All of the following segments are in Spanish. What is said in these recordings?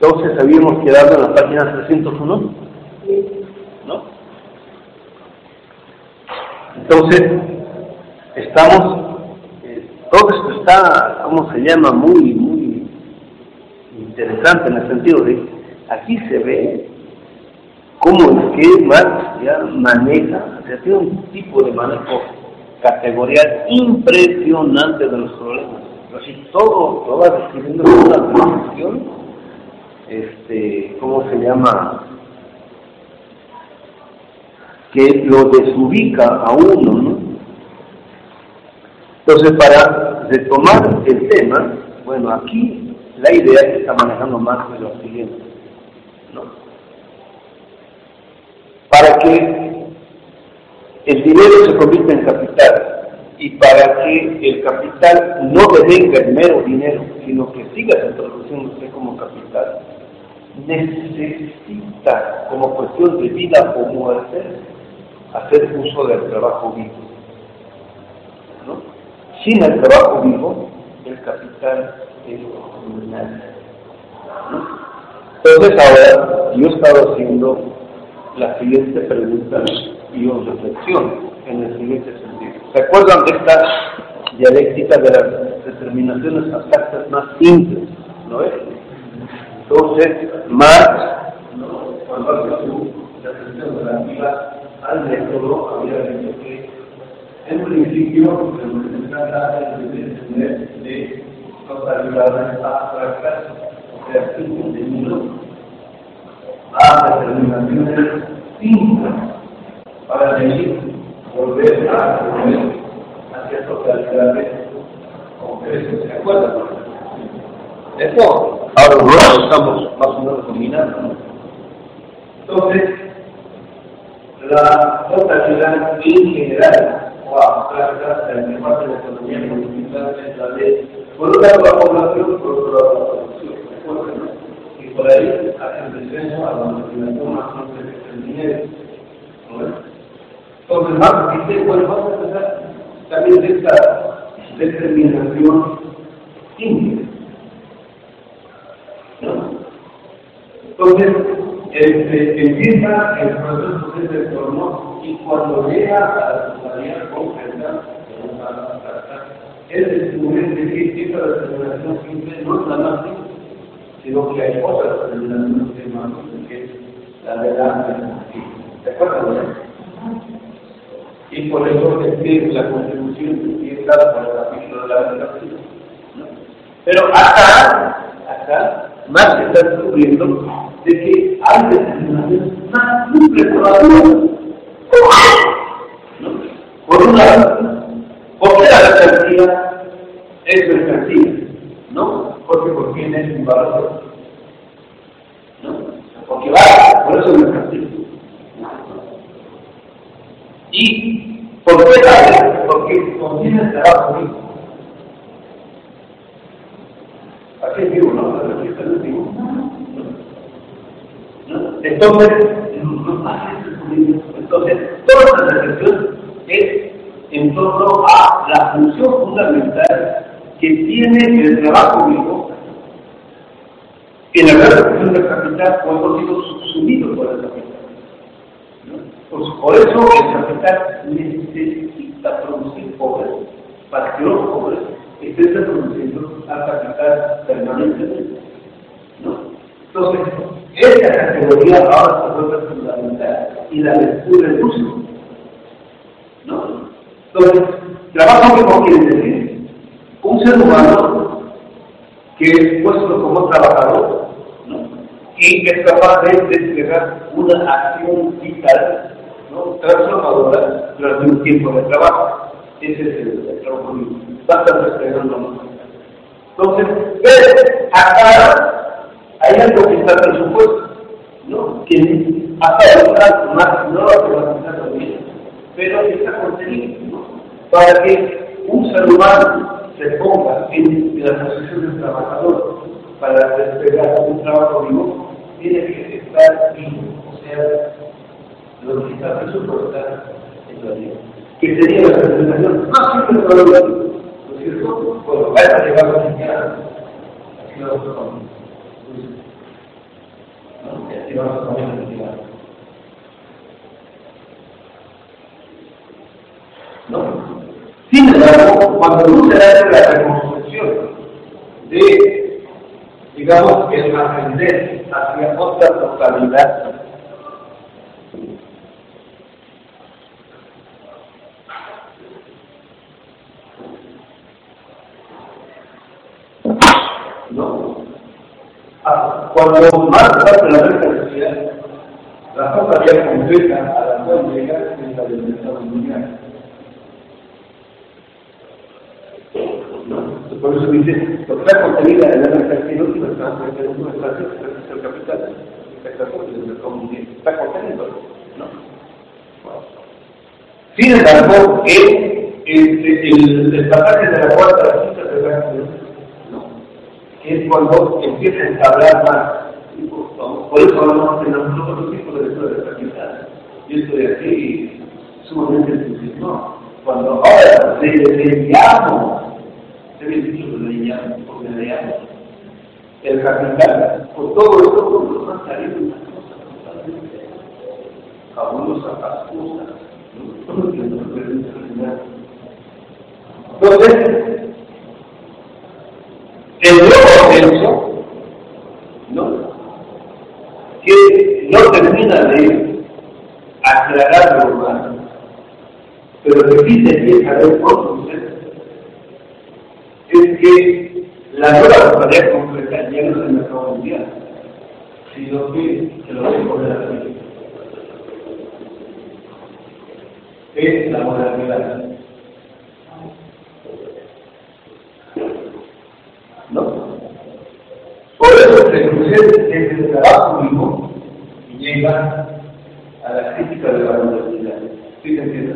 Entonces habíamos quedado en la página 301, ¿no? Entonces, estamos, eh, todo esto está, ¿cómo se llama? Muy, muy interesante en el sentido de, aquí se ve cómo es que Marx ya maneja, se tiene un tipo de manejo categorial impresionante de los problemas. Así todo, todo va describiendo una definición este, ¿cómo se llama? Que lo desubica a uno, ¿no? Entonces, para retomar el tema, bueno, aquí la idea que está manejando más es lo siguiente, ¿no? Para que el dinero se convierta en capital y para que el capital no devenga el mero dinero, sino que siga introduciéndose como capital, necesita, como cuestión de vida o muerte, hacer uso del trabajo vivo. Sin el trabajo vivo, el capital es nada. Entonces ahora yo he estado haciendo la siguiente pregunta y o reflexión en el siguiente sentido. ¿Se acuerdan de esta dialéctica de las determinaciones abstractas más simples? ¿No es? Entonces, Marx, cuando hace su reflexión relativa al método, había dicho que en principio se trata de entender de totalidades abstractas, o sea, sin contenido, a determinaciones simples para venir, volver a volver hacia totalidades concretas. ¿Se acuerdan? Eso ahora estamos más o menos dominando. Entonces, la totalidad en general o el parte de la economía la de, por un la población, por otro lado la producción. Y por ahí hacen descenso a la destinación más simple del dinero. Entonces, más dice, bueno, vamos a empezar también de esta determinación. Entonces, este, empieza el proceso de retorno y cuando llega a la totalidad concreta, es descubrir que esta determinación simple no es la más sino que hay otras determinaciones más simples, que la de la ¿De acuerdo? Y por eso es que la contribución empieza por el capítulo de la educación. Pero acá, acá, más se está descubriendo de que hay determinaciones más simples. ¿No? Por un lado, ¿por qué la es mercancía? ¿No? Porque contiene un valor. ¿No? Porque vale, por eso es. ¿Y por qué vale? Porque contiene el trabajo mismo. Aquí vivo, ¿no? Aquí está el vivo. Entonces, entonces, toda la reflexión es en torno a la función fundamental que tiene el trabajo vivo en la reproducción del capital cuando ha sido por el capital. Pues por eso el capital necesita producir pobres para que los pobres estén reproduciendo al capital permanentemente. ¿no? Entonces, esta categoría ahora se vuelve fundamental y la descubre el uso. ¿No? Entonces, trabajo que quiere decir un ser humano que es puesto como trabajador ¿no? y es capaz de desplegar una acción vital ¿no? transformadora durante un tiempo de trabajo. Ese es el, trabajo a estar desplegando Entonces, acá hay algo que está presupuesto, ¿no? Que hasta ahora más no lo que va a estar también, pero está contenido, ¿no? Para que un ser humano se ponga en la posición del trabajador para despegar un trabajo vivo, tiene que estar vivo, o sea, lo que está presupuestado en la vida. Que sería la presentación más simple de la ¿no es cierto? Bueno, va a llegar a la así vamos a comer. ¿No? Sin embargo, cuando uno se da la reconstrucción de, digamos, el ascender hacia otra totalidad, ¿no? Cuando más parte de la sociedad, la cosa ya concreta a la cual llega es la del Estado mundial. Por eso dice, lo que está contenida en la mercancía última está contenido en nuestra es el capital, está contenido, ¿no? Sin embargo, el, el, el, pasaje de la cuarta a la quinta de ¿no? Que es cuando empieza a entablar más. Por eso hablamos de nosotros de lectura de capital. Y esto de aquí sumamente entusiasmado. Cuando ahora le leíamos debe dicho que leíamos, porque leíamos el capital, por todo esto nos han salido unas cosas totalmente fabulosas, ascusas, ¿no? que nos pueden terminar. Entonces, el censo, ¿no? que no termina de aclarar lo humano, pero que sí se empieza a ver por es que la nueva tarea concreta ya no es el mercado mundial, sino que se lo dejo de la vida. Es la modernidad. ¿No? Por eso se cruce desde el trabajo mismo llega a la crítica de la modernidad. ¿Sí se entiende?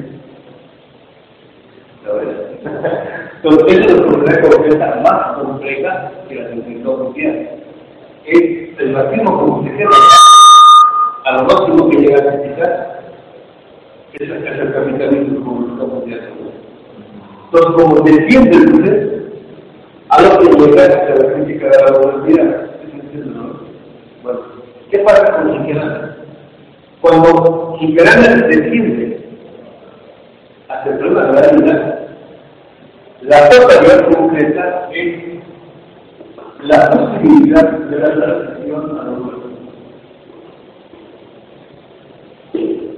Entonces, es una concreta más compleja que la tecnología. Es el máximo como se queda a lo máximo que llega a criticar es el capitalismo como lo estamos viendo. Entonces, como defiende el poder, a lo que llega a la crítica de la modernidad. ¿Qué pasa con Jinquerana? Cuando Jinquerana defiende hacia el problema de la realidad, la totalidad concreta es la posibilidad de la transición a los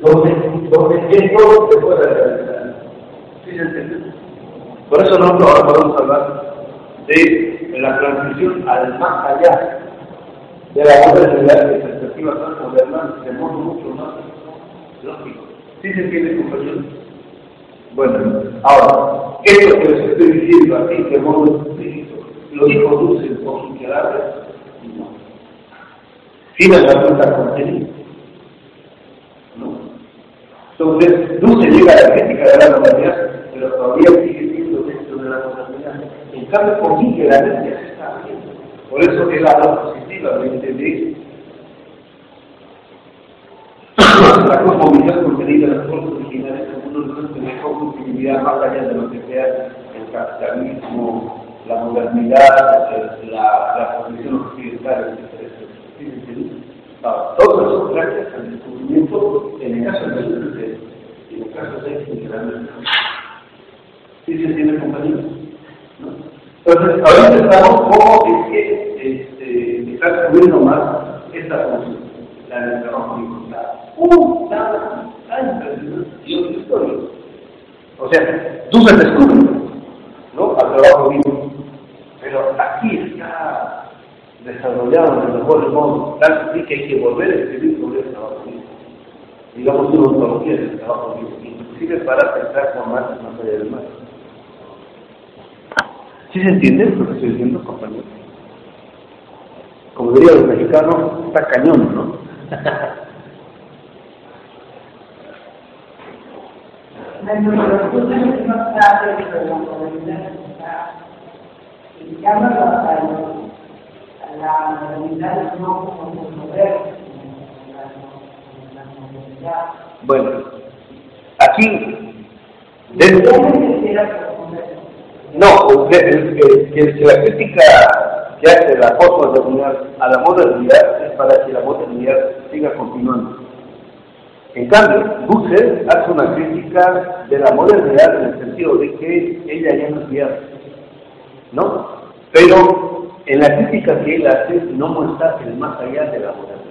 donde, donde esto se puede realizar. ¿Sí se entiende? Por eso nosotros ahora podemos hablar de la transición al más allá de la modernidad de perspectiva tan moderna de modo mucho más lógico. ¿Sí se entiende, compañeros? Bueno, ahora, esto que les estoy diciendo aquí de modo explícito, ¿lo introducen por su carácter? No. Tiene la cuenta contenido. ¿No? Entonces, no llega a la crítica de la normalidad, pero todavía sigue siendo dentro de la normalidad. En cambio, por mí que la ya se está haciendo. Por eso él habla positivamente de la conformidad contenida en las cosas originales como uno de los tener continuidad más allá de lo que sea el capitalismo, la modernidad, la, la posición occidental, etc. Todo eso gracias al descubrimiento, en el caso de la en el caso de la ¿Sí se entiende, compañeros? ¿No? Entonces, ahorita estamos como es que este, está descubriendo más esta función, la del trabajo Y otra historia. O sea, tú se descubres, ¿no? Al trabajo vivo. Pero aquí está desarrollado de mejor modo, tal que hay que volver a escribir sobre el trabajo vivo. Digamos una ontología del trabajo vivo, inclusive para pensar con más más allá del mar. ¿Sí se entiende lo que estoy diciendo, compañero? como dirían los mexicanos, está cañón, ¿no? Bueno, aquí, dentro, no, que, que, que la crítica que hace la postmodernidad a la modernidad es para que la modernidad siga continuando. En cambio, Husserl hace una crítica de la modernidad en el sentido de que ella ya no es vieja, ¿no? Pero en la crítica que él hace no muestra el más allá de la modernidad.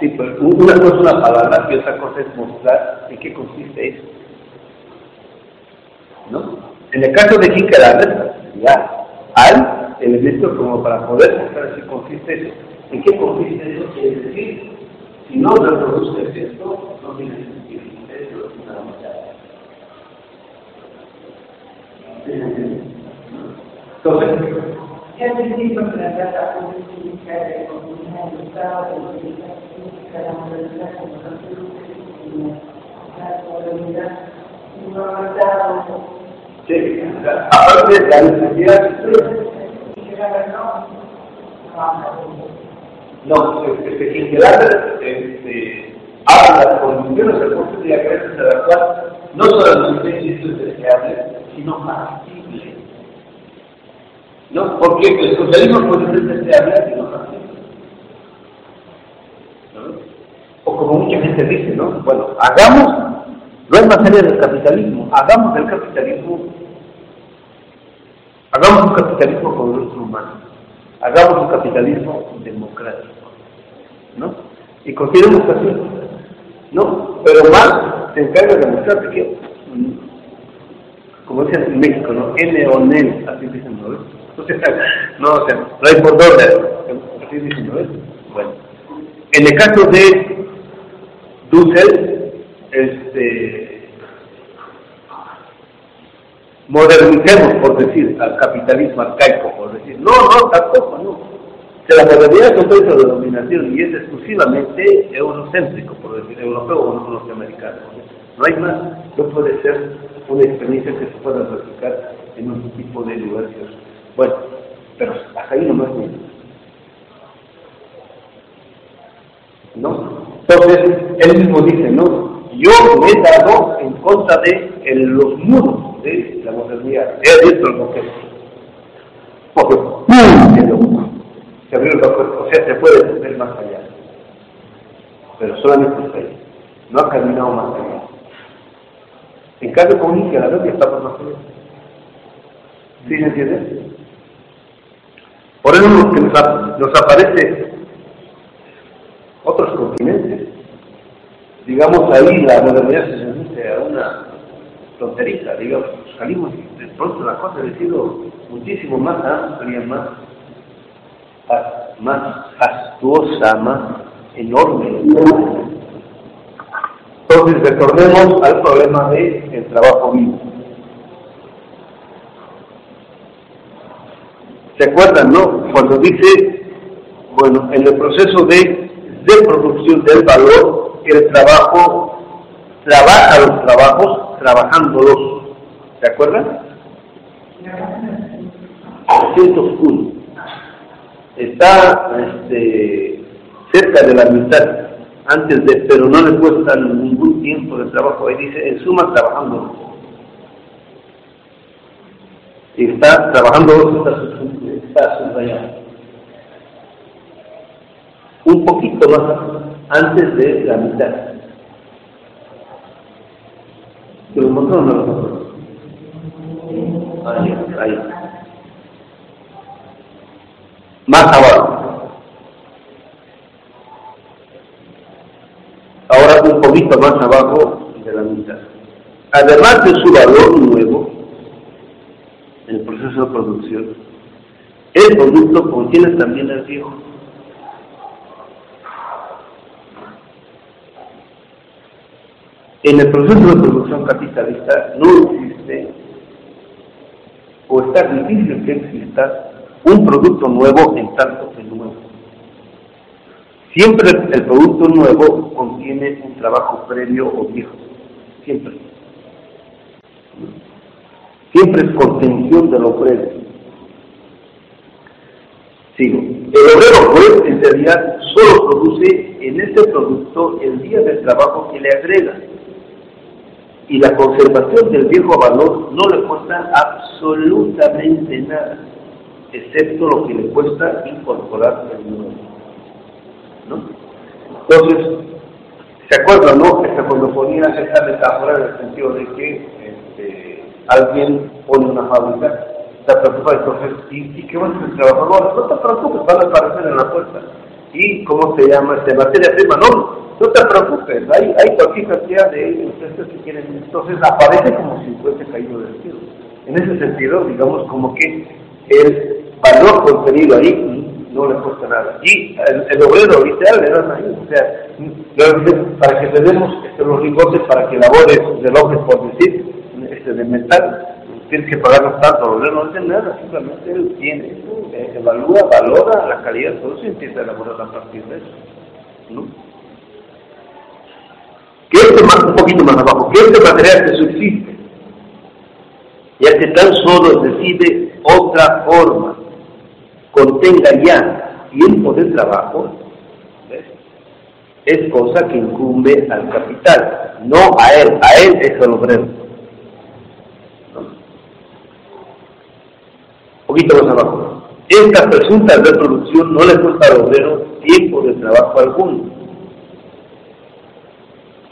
Sí, pues una cosa es una palabra y otra cosa es mostrar en qué consiste eso. ¿No? En el caso de Hinkelander, ya hay elementos como para poder mostrar en qué consiste eso. ¿En qué consiste eso? Es decir, si no reproduces esto, no tiene sentido. Eso es una Entonces, es difícil plantear la política de economía del Estado, de política de la la no ha dado. Sí, aparte de la necesidad. No, este, que Hegel este, habla de las condiciones del posible gracias a la cual no solamente esto es deseable, sino factible. ¿No? Porque el socialismo puede ser deseable y no factible. ¿No? O como mucha gente dice, ¿no? Bueno, hagamos, no es materia del capitalismo, hagamos del capitalismo, hagamos un capitalismo con nuestro humano hagamos un capitalismo democrático, ¿no? Y consideremos así, ¿no? Pero más se encarga de mostrar que, como dicen en México, ¿no? N o NEL, así dicen, ¿no? no, o sea, no hay por dónde, así dicen, ¿no? Bueno, en el caso de Dussel, este, modernicemos, por decir, al capitalismo arcaico, por decir, no, no, tampoco, no. Que la modernidad es un de dominación y es exclusivamente eurocéntrico, por decir, europeo o norteamericano. No hay más, no puede ser una experiencia que se pueda replicar en un tipo de lugares. Bueno, pero hasta ahí nomás no. ¿No? Entonces, él mismo dice, no, yo me he dado en contra de los muros de la modernidad. He visto el concepto. Porque se abrió el concepto, o sea, se puede ver más allá. Pero solamente está ahí. No ha caminado más allá. En cambio, con India, la Biblia está por más allá. ¿Sí se entiende? Por eso nos, nos aparece otros continentes. Digamos ahí la modernidad se reduce a una tonterita, digamos, salimos de pronto la cosa ha sido muchísimo más amplia, más, más fastuosa, más enorme. Entonces retornemos al problema de el trabajo vivo. ¿Se acuerdan, no? Cuando dice, bueno, en el proceso de, de producción del valor, el trabajo trabaja los trabajos trabajándolos. ¿Se acuerdan? 101. Está este, cerca de la mitad, antes de, pero no le cuesta ningún tiempo de trabajo. Ahí dice, en suma, trabajando. Y está trabajando, está subrayado. Un poquito más antes de la mitad. ¿Lo encontró o no lo encontró? Ahí, ahí. Más abajo. Ahora un poquito más abajo de la mitad. Además de su valor nuevo, en el proceso de producción, el producto contiene también el viejo. En el proceso de producción capitalista no existe o está difícil que exista un producto nuevo en tanto que nuevo. Siempre el producto nuevo contiene un trabajo previo o viejo. Siempre. Siempre es contención de lo previo. Sigo. El obrero, pues, en realidad, solo produce en ese producto el día del trabajo que le agrega. Y la conservación del viejo valor no le cuesta absolutamente nada, excepto lo que le cuesta incorporar el nuevo. ¿No? Entonces, ¿se acuerdan, no? Que cuando ponía esa metáfora en el sentido de que este, alguien pone una fábrica te preocupa entonces, ¿y, y qué van a hacer trabajadores? No te preocupes, van a aparecer en la puerta. ¿Y cómo se llama? ¿De materia prima? No, no te preocupes, hay, hay cualquier cantidad de ustedes que quieren. Entonces aparece como si fuese caído del cielo. En ese sentido, digamos como que el valor contenido ahí no le cuesta nada. Y el, obrero literal le dan ahí, o sea, para que tenemos este, los lingotes para que labores del hombre, por decir, este, de metal, tienes que pagarnos tanto, el no hace nada, simplemente él tiene, eh, evalúa, valora la calidad de todo y empieza a elaborar a partir de eso. ¿no? Que este más, un poquito más abajo, que este material que subsiste, ya que tan solo decide otra forma, contenga ya tiempo de trabajo, es cosa que incumbe al capital, no a él, a él es el obrero. poquito más abajo. Esta presunta reproducción no le cuesta al obrero tiempo de trabajo alguno.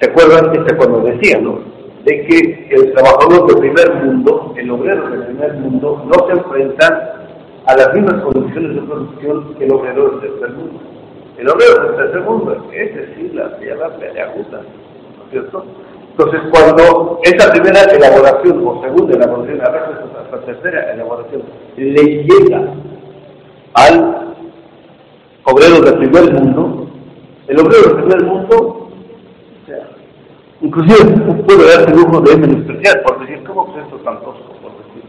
¿Se acuerdan? Este cuando ¿no? De que el trabajador del primer mundo, el obrero del primer mundo, no se enfrenta a las mismas condiciones de producción que el obrero del tercer mundo. El obrero del tercer mundo, ese sí la tierra peleaguda, ¿no es cierto? Entonces, cuando esa primera elaboración o segunda elaboración, a veces hasta tercera elaboración, le llega al obrero del primer mundo, el obrero del primer mundo, inclusive puede darse lujo de menospreciar, por decir, ¿cómo es esto tan tosco? Por decir.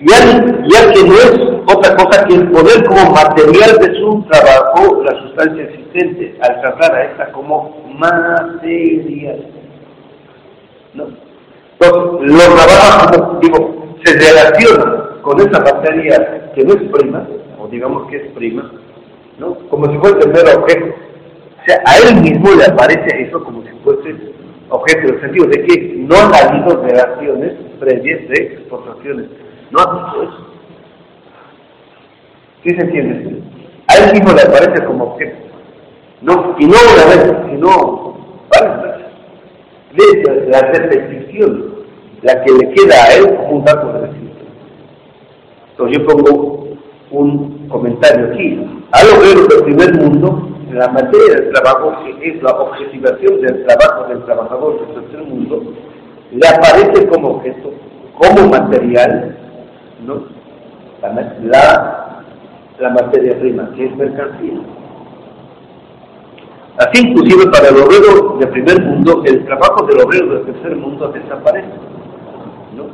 Ya, ya que no es otra cosa que el poder como material de su trabajo, la sustancia existente, al tratar a esta como material. ¿No? Entonces, lo trabaja como, digo, se relaciona con esa materia que no es prima, o digamos que es prima, ¿no? Como si fuese el mero objeto. O sea, a él mismo le aparece eso como si fuese objeto, en el sentido de que no ha habido relaciones previas de exportaciones. No ha visto eso. ¿Sí se entiende? A él mismo le aparece como objeto. No, y no una vez, sino varias veces. La repetición, la que le queda a él como un dato de registro. Entonces yo pongo un comentario aquí. A lo que del primer mundo, la materia del trabajo, que es la objetivación del trabajo del trabajador del tercer mundo, le aparece como objeto, como material, ¿no? la, la la materia prima, que es mercancía. Así inclusive para el obrero del primer mundo, el trabajo del obrero del tercer mundo desaparece. ¿No?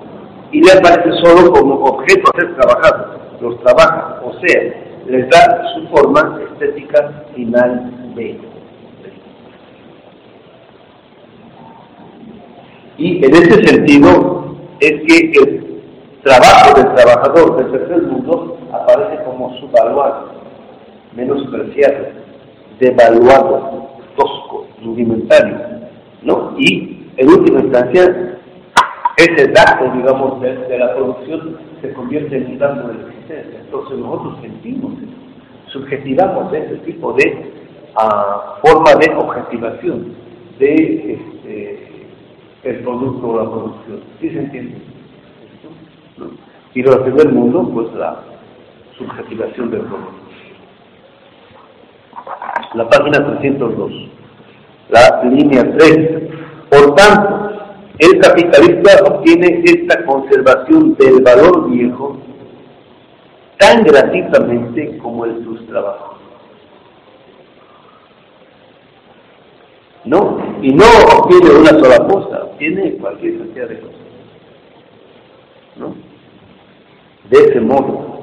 Y le aparece solo como objeto a ser trabajado. Los trabaja, o sea, les da su forma estética final de Y en ese sentido es que el trabajo del trabajador del tercer mundo aparece como subvaluado, menospreciado, devaluado, tosco, rudimentario, ¿no? Y en última instancia, ese dato, digamos, de, la producción se convierte en un dato de existencia. Entonces nosotros sentimos subjetivamos ese tipo de uh, forma de objetivación de este, producto o la producción. ¿Sí se entiende? Y lo del primer mundo, pues la subjetivación del producto. La página 302, la línea 3. Por tanto, el capitalista obtiene esta conservación del valor viejo tan gratuitamente como el sus trabajos. ¿no? Y no obtiene una sola cosa, obtiene cualquier cantidad de cosas. ¿No? De ese modo.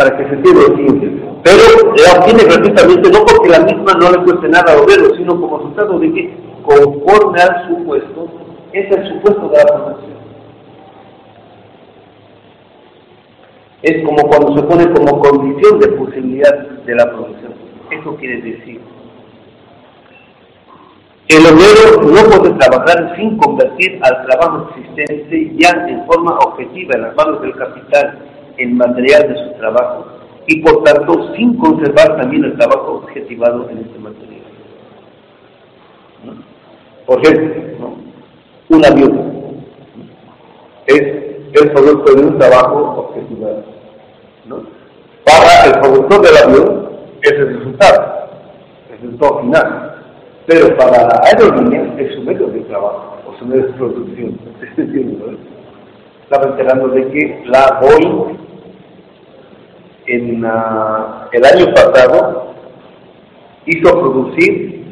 Para que se el siguiente. Pero la obtiene gratuitamente no porque la misma no le cueste nada verlo, sino como resultado de que conforme al supuesto, es el supuesto de la producción. Es como cuando se pone como condición de posibilidad de la producción. Eso quiere decir. El obrero no puede trabajar sin convertir al trabajo existente ya en forma objetiva en las manos del capital en material de su trabajo y por tanto sin conservar también el trabajo objetivado en este material. Por ejemplo, un avión es el producto de un trabajo objetivado. ¿no? Para el productor del avión es el resultado, el resultado final. Pero para la aerolínea es su medio de trabajo o su medio de producción. Estaba enterando de que la Boeing en uh, el año pasado hizo producir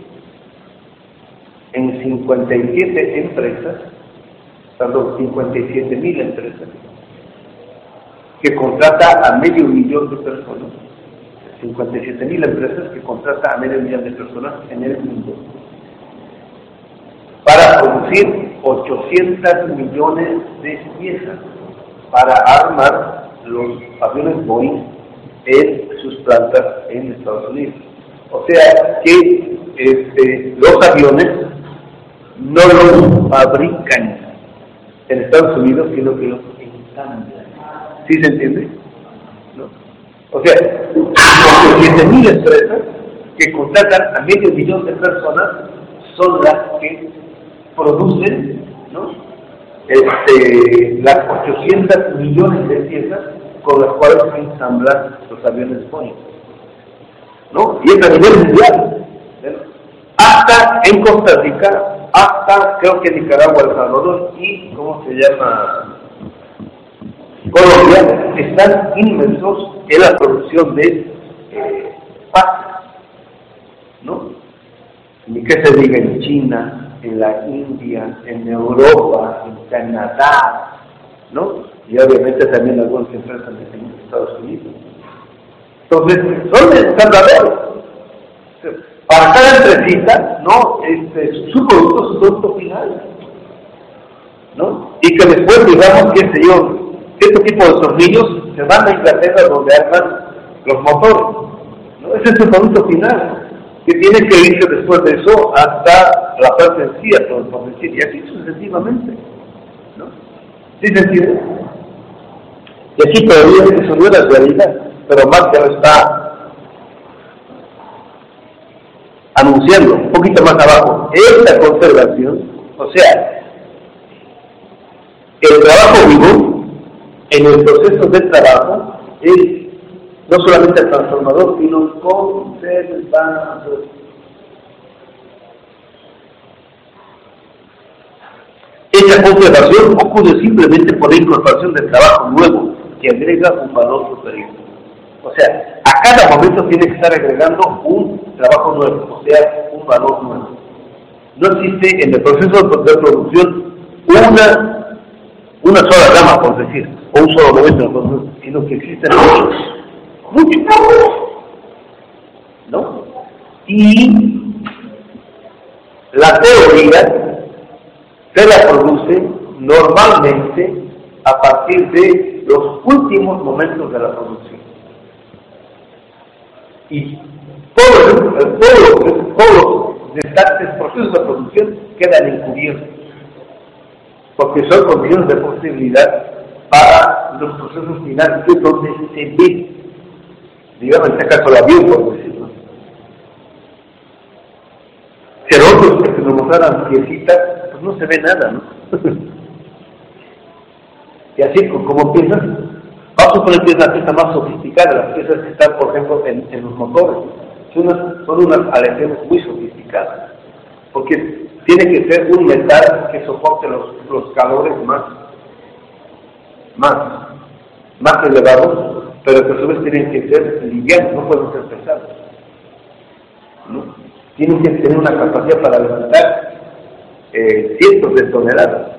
en 57 empresas, perdón, 57 mil empresas, que contrata a medio millón de personas, 57 mil empresas que contrata a medio millón de personas en el mundo, para producir 800 millones de piezas para armar los aviones Boeing en sus plantas en Estados Unidos. O sea que este, los aviones no los fabrican en Estados Unidos, sino que los ensamblan. ¿Sí se entiende? ¿No? O sea, 7.000 empresas que contratan a medio millón de personas son las que producen ¿no? este, las 800 millones de piezas con las cuales se ensamblan los aviones Boeing. ¿No? Y es a nivel mundial. Hasta en Costa Rica hasta creo que Nicaragua, El Salvador y, ¿cómo se llama? Colombia, están inmersos en la producción de eh, ¿no? Ni que se diga en China, en la India, en Europa, en Canadá, ¿no? Y obviamente también algunas empresas en Estados Unidos. Entonces, son verdaderos para cada empresita, ¿no? Este, su producto, su producto final, ¿no? Y que después, digamos, qué sé yo, este tipo de tornillos se van a Inglaterra donde arman los motores, ¿no? Ese es su producto final, que tiene que irse después de eso hasta la parte sencilla, por decir, y así sucesivamente, ¿no? ¿Sí se entiende? Y aquí todavía se subió la realidad, pero más que no está anunciando un poquito más abajo esta conservación, o sea, el trabajo vivo en el proceso de trabajo es no solamente transformador, sino conservador. Esta conservación ocurre simplemente por la incorporación del trabajo nuevo que agrega un valor superior. O sea, a cada momento tiene que estar agregando un trabajo nuevo, o sea, un valor nuevo. No existe en el proceso de producción una, una sola rama, por decir, o un solo momento, sino que existen muchos, muchos. ¿No? Y la teoría se la produce normalmente a partir de los últimos momentos de la producción y todos, todos, todos los procesos de producción quedan encubiertos, porque son condiciones de posibilidad para los procesos finales, donde se ve, digamos en este caso la avión, por decirlo. Si otros que se nos mostraran piecitas, pues no se ve nada, ¿no? y así como piensas, Vamos a es la pieza más sofisticada, las piezas que están, por ejemplo, en, los motores. Son unas, son unas aleaciones muy sofisticadas, porque tiene que ser un metal que soporte los, los calores más, más, más elevados, pero que a su vez tienen que ser livianos, no pueden ser pesados. ¿no? Tienen que tener una capacidad para levantar eh, cientos de toneladas.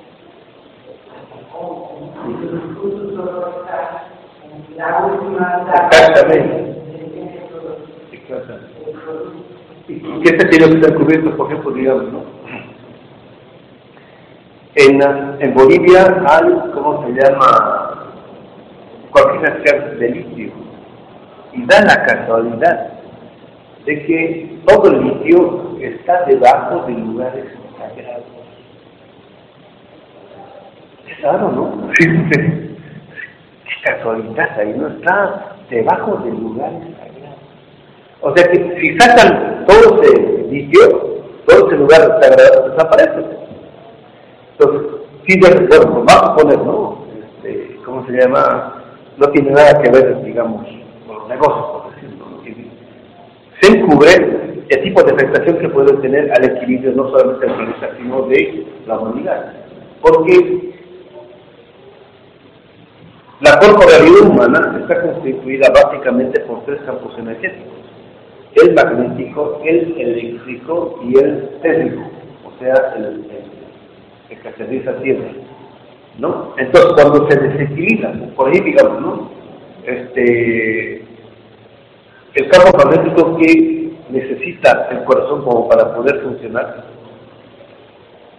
última Exactamente. ¿Y qué se tiene que cubierto, por ejemplo, digamos, no? En, en Bolivia hay, ¿cómo se llama? Cualquier de litio. Y da la casualidad de que todo el litio está debajo de lugares sagrados. Es raro, ¿no? Qué casualidad ahí, ¿no? Está debajo de lugares sagrados. O sea que si sacan todo ese litio, todo ese lugar sagrado desaparece. Entonces, sí, bueno, vamos a poner, ¿no? Este, ¿Cómo se llama? No tiene nada que ver, digamos, con los negocios, por decirlo. ¿no? Se encubre el tipo de afectación que puede tener al equilibrio no solamente del planeta, sino de la humanidad. Porque la corporalidad humana está constituida básicamente por tres campos energéticos. El magnético, el eléctrico y el térmico, o sea, el, el que caracteriza Tierra. ¿no? Entonces, cuando se desequilibra, por ahí digamos, ¿no? Este, el campo magnético que necesita el corazón como para poder funcionar,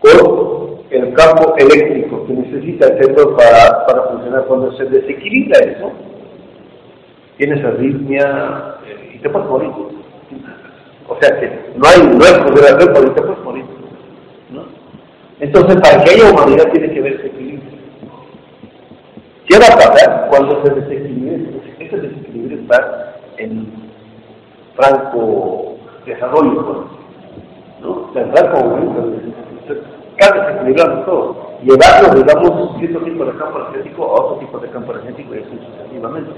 o el campo eléctrico que necesita el cerebro para, para funcionar, cuando se desequilibra eso, tienes arritmia eh, y te puedes morir. O sea que no hay, no hay hacer, pero te puedes morir. Entonces, para que haya humanidad tiene que haber ese equilibrio. ¿Qué va a pasar cuando se desequilibre? Ese desequilibrio está en franco desarrollo, ¿no? En franco cada desequilibrando todo. Llevarlo, digamos, cierto tipo de campo energético a otro tipo de campo energético y así sucesivamente.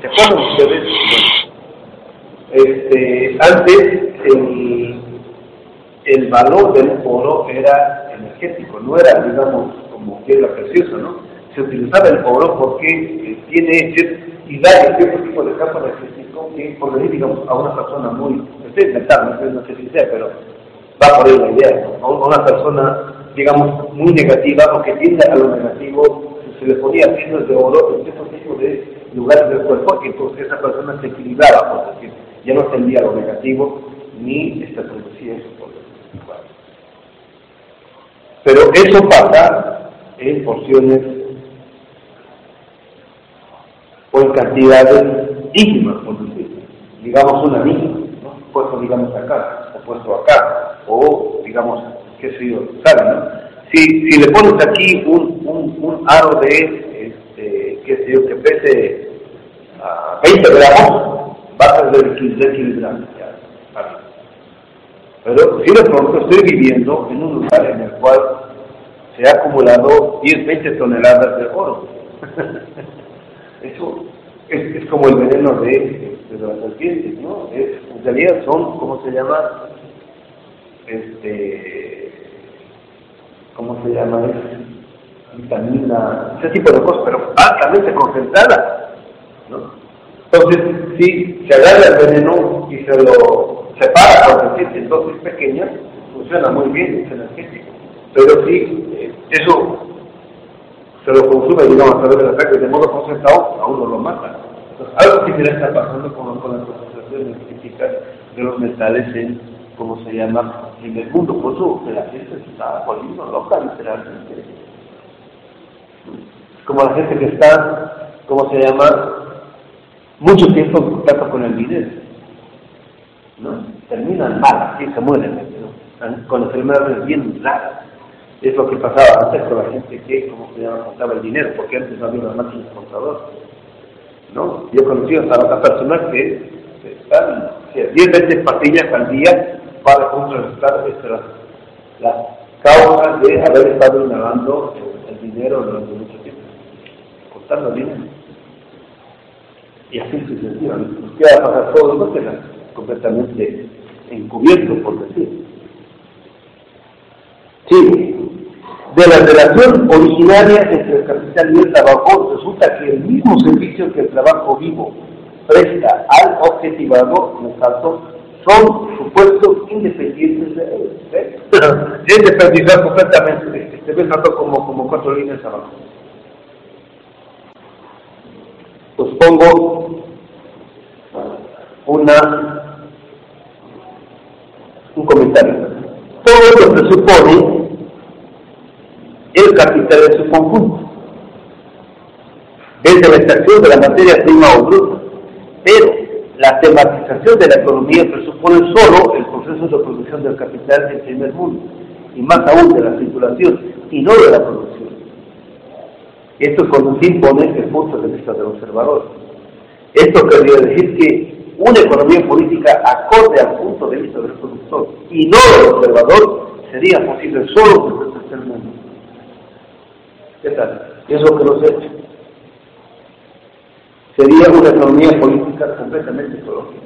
¿Se acuerdan ustedes? Este, antes el, el valor del oro era energético, no era, digamos, como piedra preciosa, ¿no? Se utilizaba el oro porque eh, tiene y da cierto tipo de campo energético que, por decir, digamos, a una persona muy, estoy inventando, no sé si sea, pero va por ahí la idea, ¿no? A una persona, digamos, muy negativa o que tiende a lo negativo, se le ponía piedras de oro en cierto tipo de lugares del cuerpo, que entonces esa persona se equilibraba, por decir, ya no tendía lo negativo, ni se producía eso por pero eso pasa en porciones o en cantidades ínfimas, por decir. Digamos una mínima, puesto digamos acá, o puesto acá, o digamos, qué sé yo. No? Si, si le pones aquí un, un, un aro de, este, qué sé yo, que pese a 20 gramos, va a ser desequilibrante. Pero si de pronto estoy viviendo en un lugar en el cual se ha acumulado 10, 20 toneladas de oro. Eso es, como el veneno de, de las serpientes, ¿no? Es, en realidad son, ¿cómo se llama? Este, ¿cómo se llama? Es vitamina, ese tipo de cosas, pero altamente concentrada, ¿no? Entonces, si se agarra el veneno y se lo separa con en dosis pequeñas, funciona muy bien, es energético. Pero si eh, eso se lo consume, digamos, a través de la sangre de modo concentrado, a uno lo mata. Entonces, algo similar está pasando con, con las concentraciones críticas de los metales en, ¿cómo se llama?, en el mundo. Por eso la gente está volviendo loca, literalmente. Como la gente que está, ¿cómo se llama?, mucho tiempo en contacto con el dinero. ¿no? Terminan mal, así se mueren, ¿no? con enfermedades bien raras. Es lo que pasaba antes con la gente que, como se llama, contaba el dinero, porque antes no había una máquina contadoras. ¿no? Yo conocí a otras personas que están 10 veces pastillas al día para contrarrestar las, las causas de haber estado inhalando el dinero durante mucho tiempo, contando dinero. Y así sucesivamente. Nos queda pasar todo, no quedan completamente encubierto, por decir. Sí, de la relación originaria entre el capital y el trabajo, resulta que el mismo servicio que el trabajo vivo presta al objetivado, en caso, son supuestos independientes de él. ¿eh? Es desperdiciar completamente, se ve tanto como, como cuatro líneas abajo. Os pongo una, un comentario. Todo esto presupone el capital en su conjunto, desde la extracción de la materia prima o bruta. Pero la tematización de la economía presupone solo el proceso de producción del capital en primer mundo, y más aún de la circulación, y no de la producción. Esto es cuando se impone el punto de vista del observador. Esto querría decir que una economía política acorde al punto de vista del productor y no del observador sería posible solo por el tercer mundo. ¿Qué tal? es lo que nos he hecho. Sería una economía política completamente ecológica.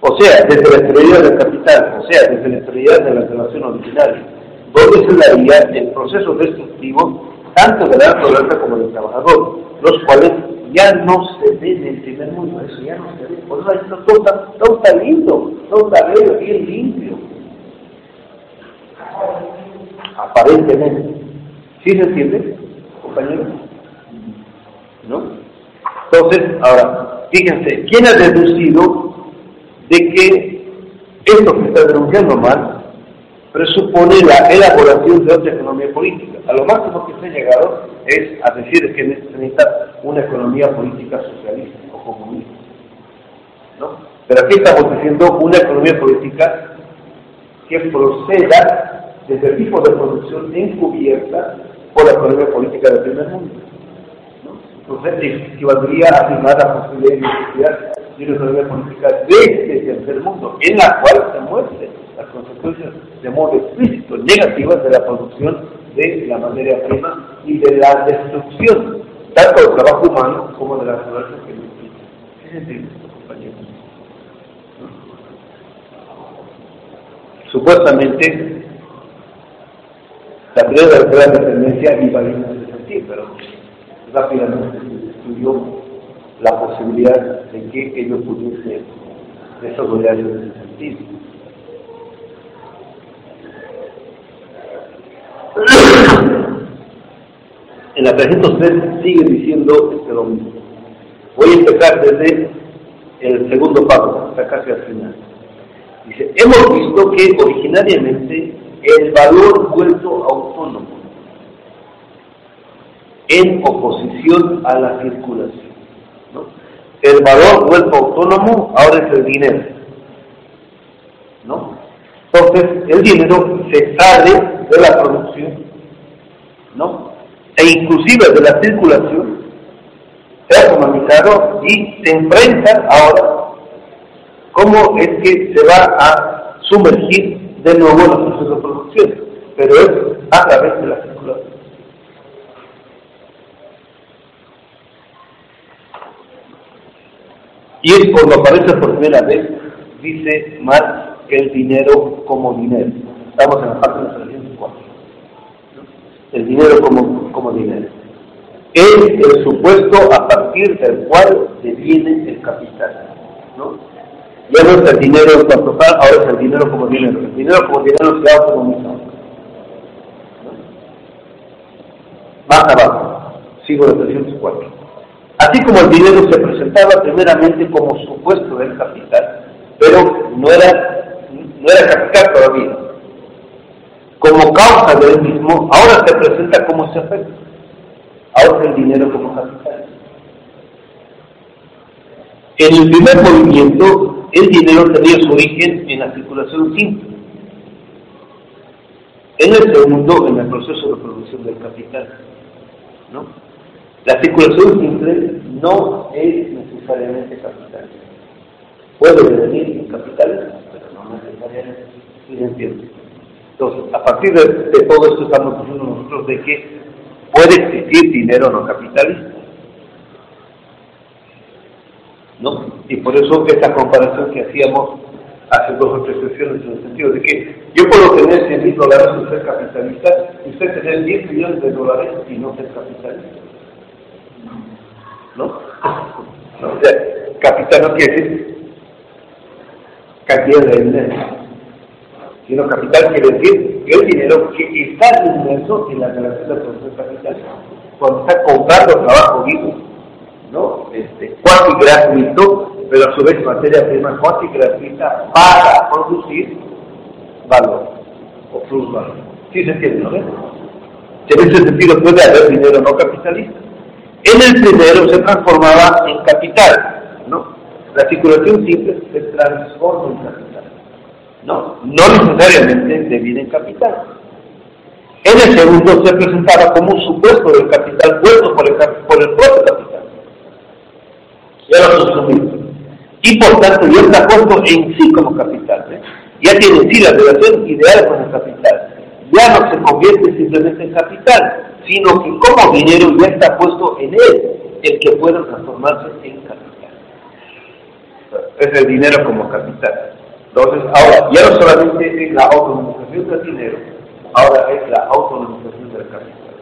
O sea, desde la estrella del capital, o sea, desde la estrella de la relación original, donde se daría el proceso destructivo tanto de la naturaleza como del trabajador, los cuales ya no se ven en el primer mundo, eso ya no se ve. Por eso todo está, todo está lindo, todo está bello, bien limpio. Aparentemente. ¿Sí se entiende, compañeros? ¿No? Entonces, ahora, fíjense, ¿quién ha deducido de que esto que está denunciando mal presupone la elaboración de otra economía política? A lo máximo que se ha llegado es a decir que necesita una economía política socialista o comunista. ¿no? Pero aquí estamos diciendo una economía política que proceda desde el tipo de producción encubierta por la economía política del primer mundo. Entonces, equivaldría a afirmar la posibilidad de necesidad de una economía política desde el tercer mundo, en la cual se muestren las consecuencias de modo explícito negativas de la producción de la materia prima y de la destrucción, tanto del trabajo humano como de la naturaleza que ¿Qué se entiende esto, compañeros? Supuestamente, la teoría de la dependencia bien en ese sentido, pero rápidamente se estudió la posibilidad de que ellos pudiesen desarrollar en ese sentido. En la 303 sigue diciendo este lo mismo. Voy a empezar desde el segundo párrafo, hasta casi al final. Dice, hemos visto que originariamente el valor vuelto autónomo en oposición a la circulación. El valor vuelto autónomo ahora es el dinero. ¿no? Entonces, el dinero se sale de la producción, ¿no? E inclusive de la circulación, se ha economizado y se enfrenta ahora cómo es que se va a sumergir de nuevo en los procesos de producción, pero es a través de la circulación. Y es cuando aparece por primera vez, dice Marx que el dinero como dinero. Estamos en la parte de 4. El dinero como, como dinero. Es el supuesto a partir del cual deviene el capital. ¿no? Ya no es el dinero en cuanto tal, ahora es el dinero como dinero. El dinero como dinero se ha autonomizado. Más abajo, sigo de 304. Así como el dinero se presentaba primeramente como supuesto del capital, pero no era, no era capital todavía. Como causa del mismo, ahora se presenta como ese efecto. Ahora el dinero como capital. En el primer movimiento, el dinero tenía su origen en la circulación simple. En el segundo, en el proceso de producción del capital. ¿no? La circulación simple no es necesariamente capital. Puede venir en capitales, pero no necesariamente. ¿Sí? Entonces, a partir de, todo esto estamos diciendo nosotros de que puede existir dinero no capitalista. ¿No? Y por eso esta comparación que hacíamos hace dos o tres sesiones en el sentido de que yo puedo tener 100 mil dólares y ser capitalista, y usted tener 10 millones de dólares y no ser capitalista. ¿No? O sea, capital no quiere decir cantidad de dinero, sino capital quiere decir el dinero que está inmerso en la relación de producción capital, cuando está comprando trabajo vivo, ¿no? Este, cuasi gratuito, pero a su vez materia prima cuasi gratuita para producir valor o plus valor. ¿Sí se entiende, no? En ese sentido puede haber dinero no capitalista. En el primero se transformaba en capital, ¿no? La circulación simple se transforma en capital, ¿no? No necesariamente deviene en capital. En el segundo se presentaba como un supuesto del capital puesto por el, propio capital. Ya lo consumimos. Y por tanto ya está puesto en sí como capital. ¿eh? Ya tiene en sí la relación ideal con el capital. Ya no se convierte simplemente en capital, sino que como dinero ya está puesto en él, el que pueda transformarse en capital. Es el dinero como capital. Entonces, ahora, ya no solamente es la autonomización del dinero, ahora es la autonomización del capital.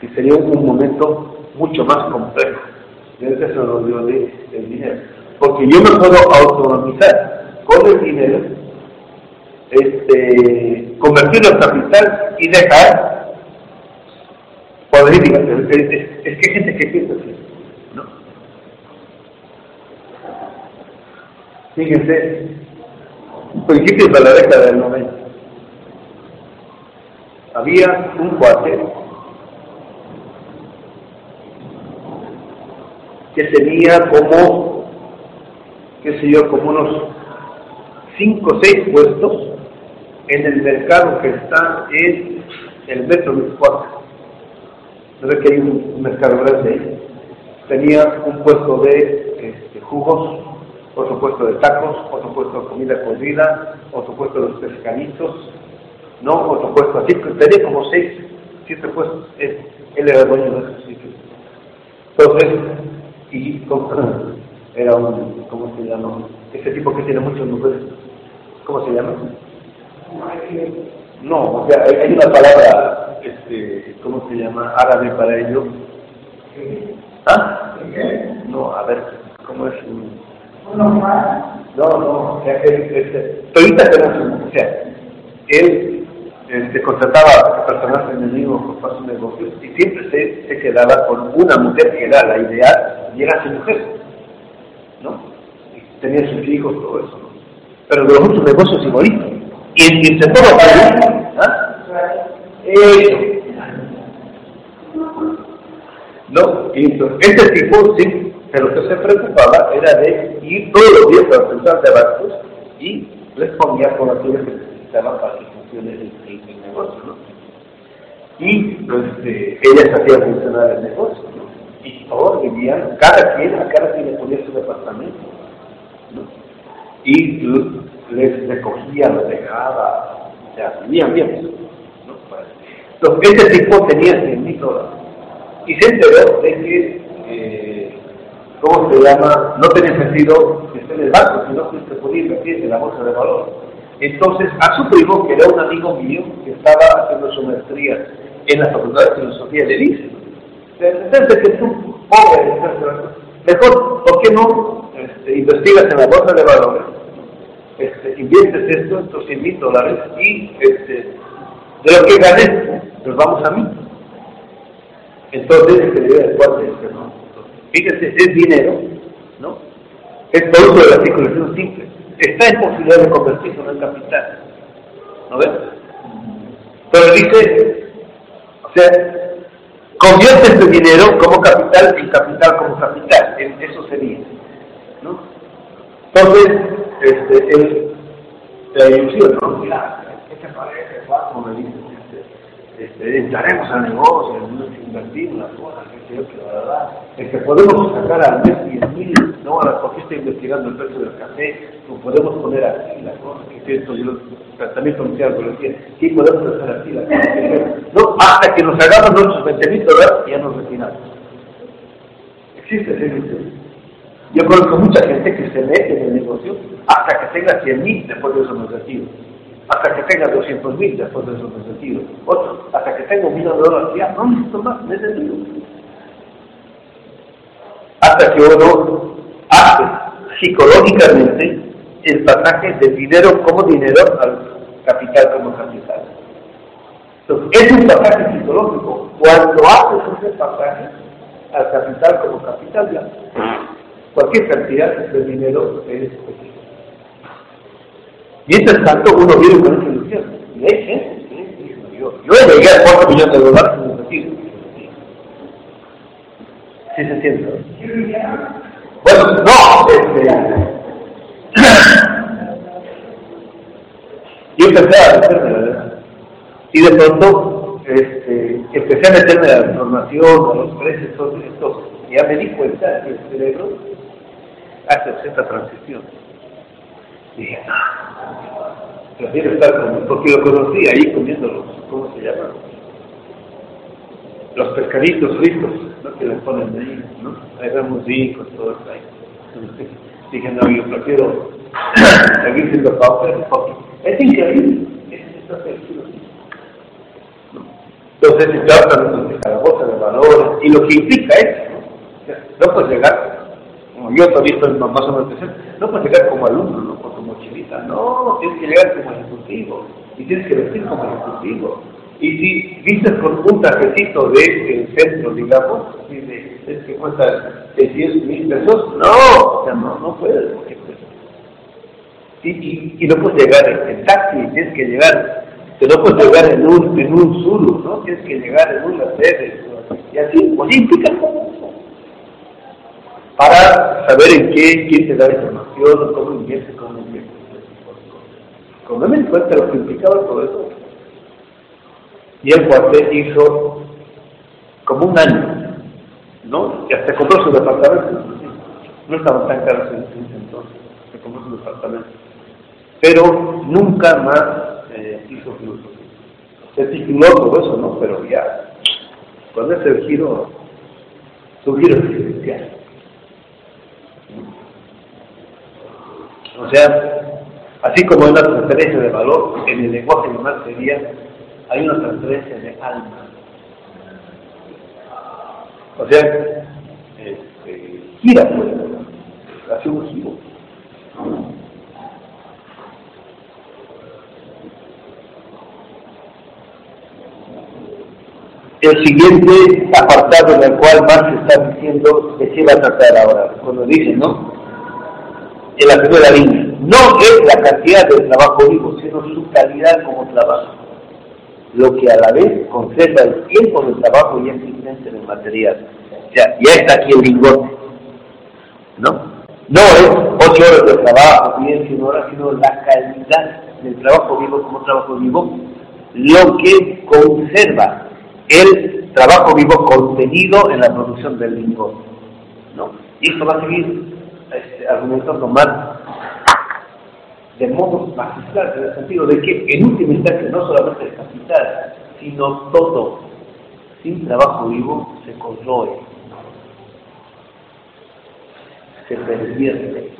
Que sería un momento mucho más complejo. En este sentido de el dinero. Porque yo me puedo autonomizar con el dinero este, convertirlo en capital y dejar, decir, es, que gente que piensa así, ¿no? Fíjense, principios de la década del 90, había un cuate que tenía como, qué sé yo, como unos cinco o seis puestos en el mercado que está en el metro Cuatro. ¿No que hay un, mercado grande ahí? Tenía un puesto de este, jugos, otro puesto de tacos, otro puesto de comida cocida, otro puesto de los pescaditos, ¿no? Otro puesto así, tenía como seis, siete puestos. Él, era el dueño de esos sitios. Entonces, y era un, ¿cómo se llama? Ese tipo que tiene muchos mujeres. ¿Cómo se llama? No, o sea, hay, una palabra, este, ¿cómo se llama? Árabe para ello. ¿Ah? No, a ver, ¿cómo es? No, no, o sea, él, ahorita tenemos, o sea, él este, contrataba personas enemigos para su negocio y siempre se, se quedaba con una mujer que era la ideal y era su mujer, ¿no? Y tenía sus hijos, todo eso, ¿no? Pero de los otros negocios igualitos y que se para ¿ah? Eso. No, este tipo sí, pero que se preocupaba era de ir todos los días a central de abastos y les ponía aquello que necesitaban para que funcione el, negocio, ¿no? Y este, ellas hacían funcionar el negocio, ¿no? Y todos vivían, cada quien, a cada quien le ponía su departamento, ¿no? Y les recogía, los dejaba, o sea, vivían bien. ¿no? Entonces, este tipo tenía 100 mil dólares y se enteró de que eh, ¿cómo se llama? No tenía sentido que esté en el banco, sino que se podía invertir en la bolsa de valores. Entonces, a su primo, que era un amigo mío, que estaba haciendo su maestría en la Facultad de Filosofía, le dice, desde que tú, pobre, mejor, ¿por qué no este, investigas en la bolsa de valores? Este, inviertes esto, estos 100 mil dólares, y este, de lo que ganes, nos vamos a mí. Entonces, se dio el cuarto ¿no? Fíjense, es dinero, ¿no? Es por uso de la circulación simple. Está en posibilidad de convertirse en capital. ¿No ves? Pero dice, o sea, convierte este dinero como capital en capital como capital. Eso sería. ¿no? Entonces, este, el, la ilusión, ¿no? Mira, ¿qué te parece, Juan? Me dice, este, este, entraremos al negocio, invertir las cosas, que sé yo, que la verdad, es que podemos sacar al mes 10 mil, ahora porque estoy investigando el precio del café, lo podemos poner aquí, la cosa, que es esto, yo conocí algo, le decía, sí podemos hacer así, la cosa, no, hasta que nos hagamos nuestros 20 mil dólares y ya nos retiramos. Existe ese Yo conozco mucha gente que se mete en el negocio hasta que tenga 100 mil, después de eso retiro hasta que tenga 200 mil después de esos sentido. Otro, hasta que tenga un millón de dólares, ya no más, necesito. Hasta que uno hace psicológicamente el pasaje de dinero como dinero al capital como capital. Entonces, es un pasaje psicológico. Cuando haces ese pasaje al capital como capital, ya, cualquier cantidad de dinero es. Mientras tanto, uno vive con esa ilusión. Y hay gente, yo, yo llegué a 4 millones de dólares en retiro. ¿Sí se entiende? Bueno, no, este, yo empecé a meterme, ¿verdad? Y de pronto este, empecé a meterme la información, los precios, todo esto. Ya me di cuenta que el cerebro hace cierta transición. No, prefiero estar con, porque lo conocí ahí comiendo los, ¿cómo se llama? Los pescaditos ricos, ¿no? Que les ponen ahí, ¿no? Ahí vemos ricos, todo eso ahí. Dije, no, yo prefiero seguir siendo porque es increíble, Entonces, se trata de la bolsa de valores y lo que implica es, no puedes llegar, como yo todavía estoy más o menos no puedes llegar como alumno, ¿no? No, tienes que llegar como ejecutivo y tienes que vestir como ejecutivo. Y si vistes con un trajecito del centro, digamos, y es que cuesta 600 mil pesos, no, no, no puedes. Y, y, y, no puedes llegar en, taxi, tienes que llegar, que no puedes llegar en un, en un solo, ¿no? Tienes que llegar en una sede, y así, pues implica para saber en qué, quién te da información, cómo invierte, cómo invierte. Cuando me di cuenta lo que implicaba todo eso, y el cuartel hizo como un año, ¿no? Y hasta compró su departamento, no estaban tan caros en ese entonces, se compró su departamento. Pero nunca más eh, hizo filosofía. Se tituló todo eso, ¿no? Pero ya, cuando es el giro, su giro. O sea, Así como hay una transferencia de valor, en el lenguaje animal sería, hay una transferencia de alma. O sea, este, gira pues, hace un giro. El siguiente apartado en el cual Marx está diciendo que se va a tratar ahora, cuando dice, ¿no? En la primera línea no es la cantidad del trabajo vivo, sino su calidad como trabajo, lo que a la vez conserva el tiempo del trabajo y existencia del material. O sea, ya está aquí el lingote, ¿no? No es ocho horas de trabajo, diez, cien horas, sino la calidad del trabajo vivo como trabajo vivo, lo que conserva el trabajo vivo contenido en la producción del lingote, ¿no? Y esto va a seguir este, argumentando más de modo magistral, en el sentido de que en última instancia no solamente el capital, sino todo, sin trabajo vivo, se corroe. se pervierte.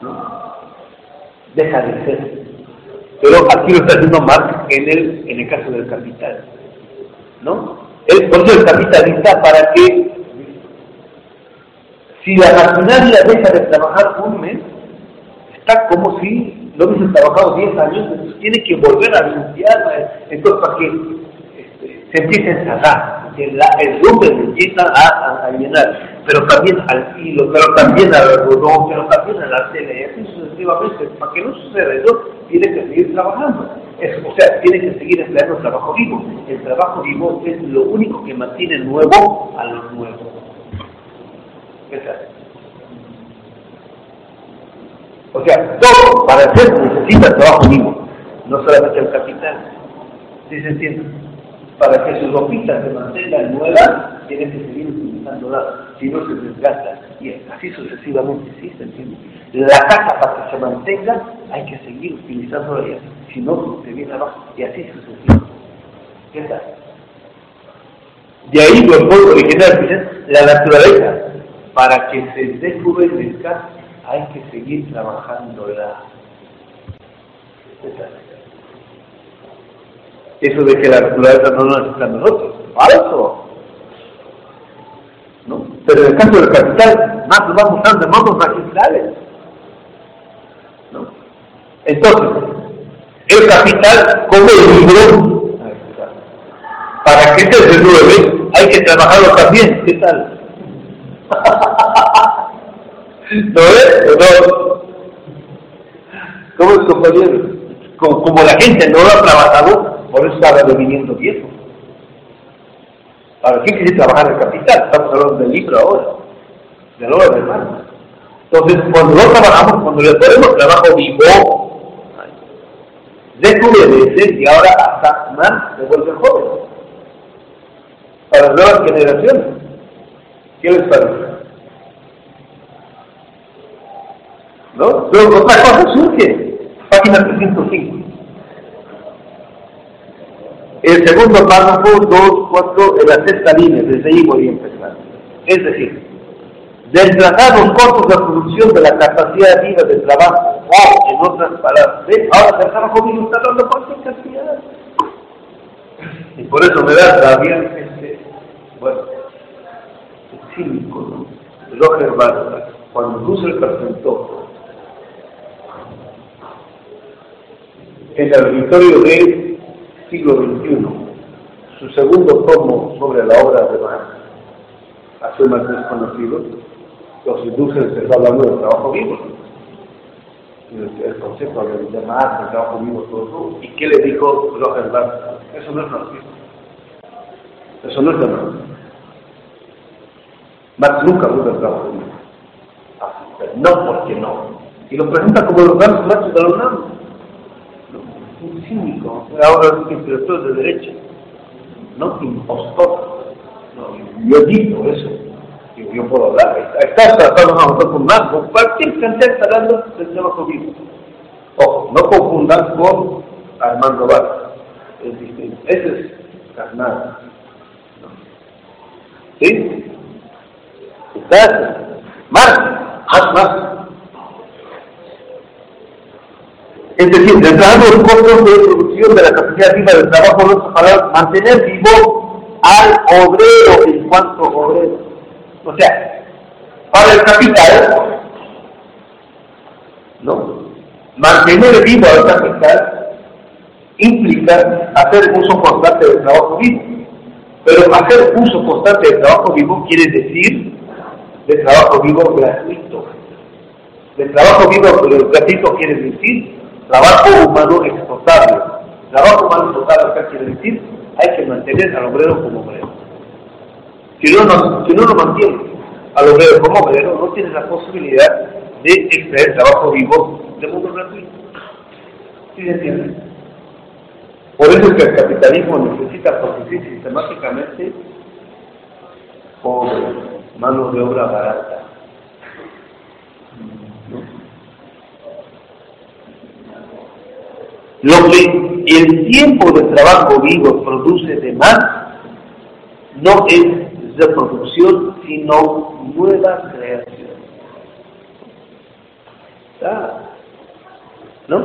¿no? Deja de ser. Pero aquí lo está haciendo Marx en el, en el caso del capital. ¿No? El, por eso el capitalista para que si la maquinaria deja de trabajar un mes, está como si no hubiese trabajado 10 años, entonces tiene que volver a limpiar, entonces para que este, se empiece a encerrar, el rumbo se empieza a, a, llenar, pero también al hilo, pero también al algodón, pero también a la tele, y así sucesivamente, para que no suceda eso, tiene que seguir trabajando. O sea, tiene que seguir empleando trabajo vivo. El trabajo vivo es lo único que mantiene nuevo a lo nuevo. O sea, todo para hacer necesita trabajo vivo, no solamente el capital. ¿Sí se entiende? Para que su ropita se mantenga nueva, tiene que seguir utilizándola, si no se desgasta. Y así sucesivamente, ¿sí se entiende? La casa para que se mantenga, hay que seguir utilizándola, si no, se viene abajo. Y así sucesivamente. ¿Qué tal? De ahí los pueblos originales dicen la naturaleza para que se desjuvenezca hay que seguir trabajando la eso de que la naturaleza no nos necesita a nosotros, falso. ¿No? Pero en el caso del capital, más nos vamos dando modos magistrales. ¿No? Entonces, el capital como el libro, para que se renueve, hay que trabajarlo también. ¿Qué tal? ¿No ves? ¿No? ¿Cómo es, compañero? Como, como, la gente no lo ha trabajado, por eso está deviniendo viejo. Para ¿quién quiere trabajar el capital? Estamos hablando del libro ahora, del oro mar. Entonces, cuando lo trabajamos, cuando le ponemos trabajo vivo, descubrece y ahora hasta más se vuelve joven. Para las nuevas generaciones. ¿Qué les parece? ¿No? Pero otra cosa surge. Página 305. El segundo párrafo, 2, 4, en la sexta línea, desde ahí voy a empezar. Es decir, desplazar los costos de producción de la capacidad viva de trabajo, o en otras palabras, ¿ves? ahora el trabajo vivo está dando cualquier cantidad. Y por eso me da rabia este, bueno, cínico, ¿no? Roger Bartra, cuando Russell presentó en el auditorio del siglo XXI, su segundo tomo sobre la obra de Marx, hace más desconocido, los industrios se está hablando del trabajo vivo, el, concepto de, Marx, el trabajo vivo, todo eso, y qué le dijo Roger Barth, eso no es marxismo, eso no es de Marx. Marx nunca habló del trabajo vivo, no porque no, y lo presenta como los grandes machos de los nanos un cínico, ahora es intelectual de derecha, no impostor. No, yo digo eso, yo, yo puedo hablar, estás tratando a nosotros con más, con cualquier cantidad está hablando del trabajo vivo. Ojo, no confundan con Armando Vargas, es distinto, ese es carnal. ¿Sí? Estás, más, más, más. Es decir, trasladando los costos de producción de la capacidad viva del trabajo, para mantener vivo al obrero en cuanto obrero. O sea, para el capital, ¿no? mantener vivo al capital implica hacer uso constante del trabajo vivo. Pero hacer uso constante del trabajo vivo quiere decir de trabajo vivo gratuito. De trabajo vivo gratuito quiere decir Trabajo humano exportable. Trabajo humano exportable, ¿qué quiere decir? Hay que mantener al obrero como obrero. Si no, no, si no lo mantiene al obrero como obrero, no tiene la posibilidad de extraer trabajo vivo de modo gratuito. ¿Sí se entiende? Por eso es que el capitalismo necesita producir sistemáticamente por mano de obra barata. Lo que el tiempo de trabajo vivo produce de más no es reproducción, sino nueva creación. ¿No?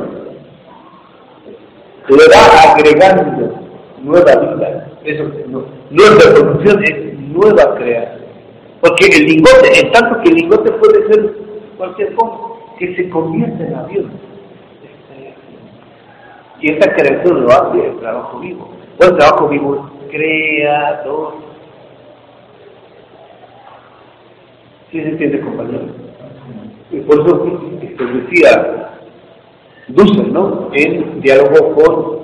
Le va agregando nueva vida. Eso no, no es reproducción, es nueva creación. Porque el lingote, en tanto que el lingote puede ser cualquier cosa, que se convierte en avión. Y esta creación lo hace el trabajo vivo. El trabajo vivo es creador. ¿Sí se entiende, compañero? Y por eso este, decía Dussel, ¿no? En diálogo con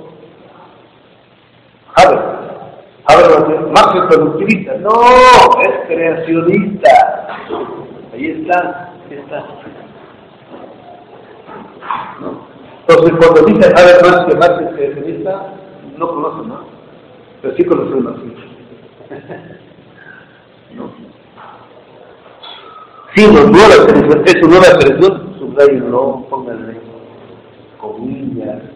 Haber. Haber más que productivista. No, es creacionista. Ahí está, ahí está. ¿No? Entonces, cuando dice Haber más que más creacionista, no conoce más. Pero sí conoce uno así. ¿No? Sí, no, nueva expresión, es una nueva expresión, subrayo, no, pónganle comillas.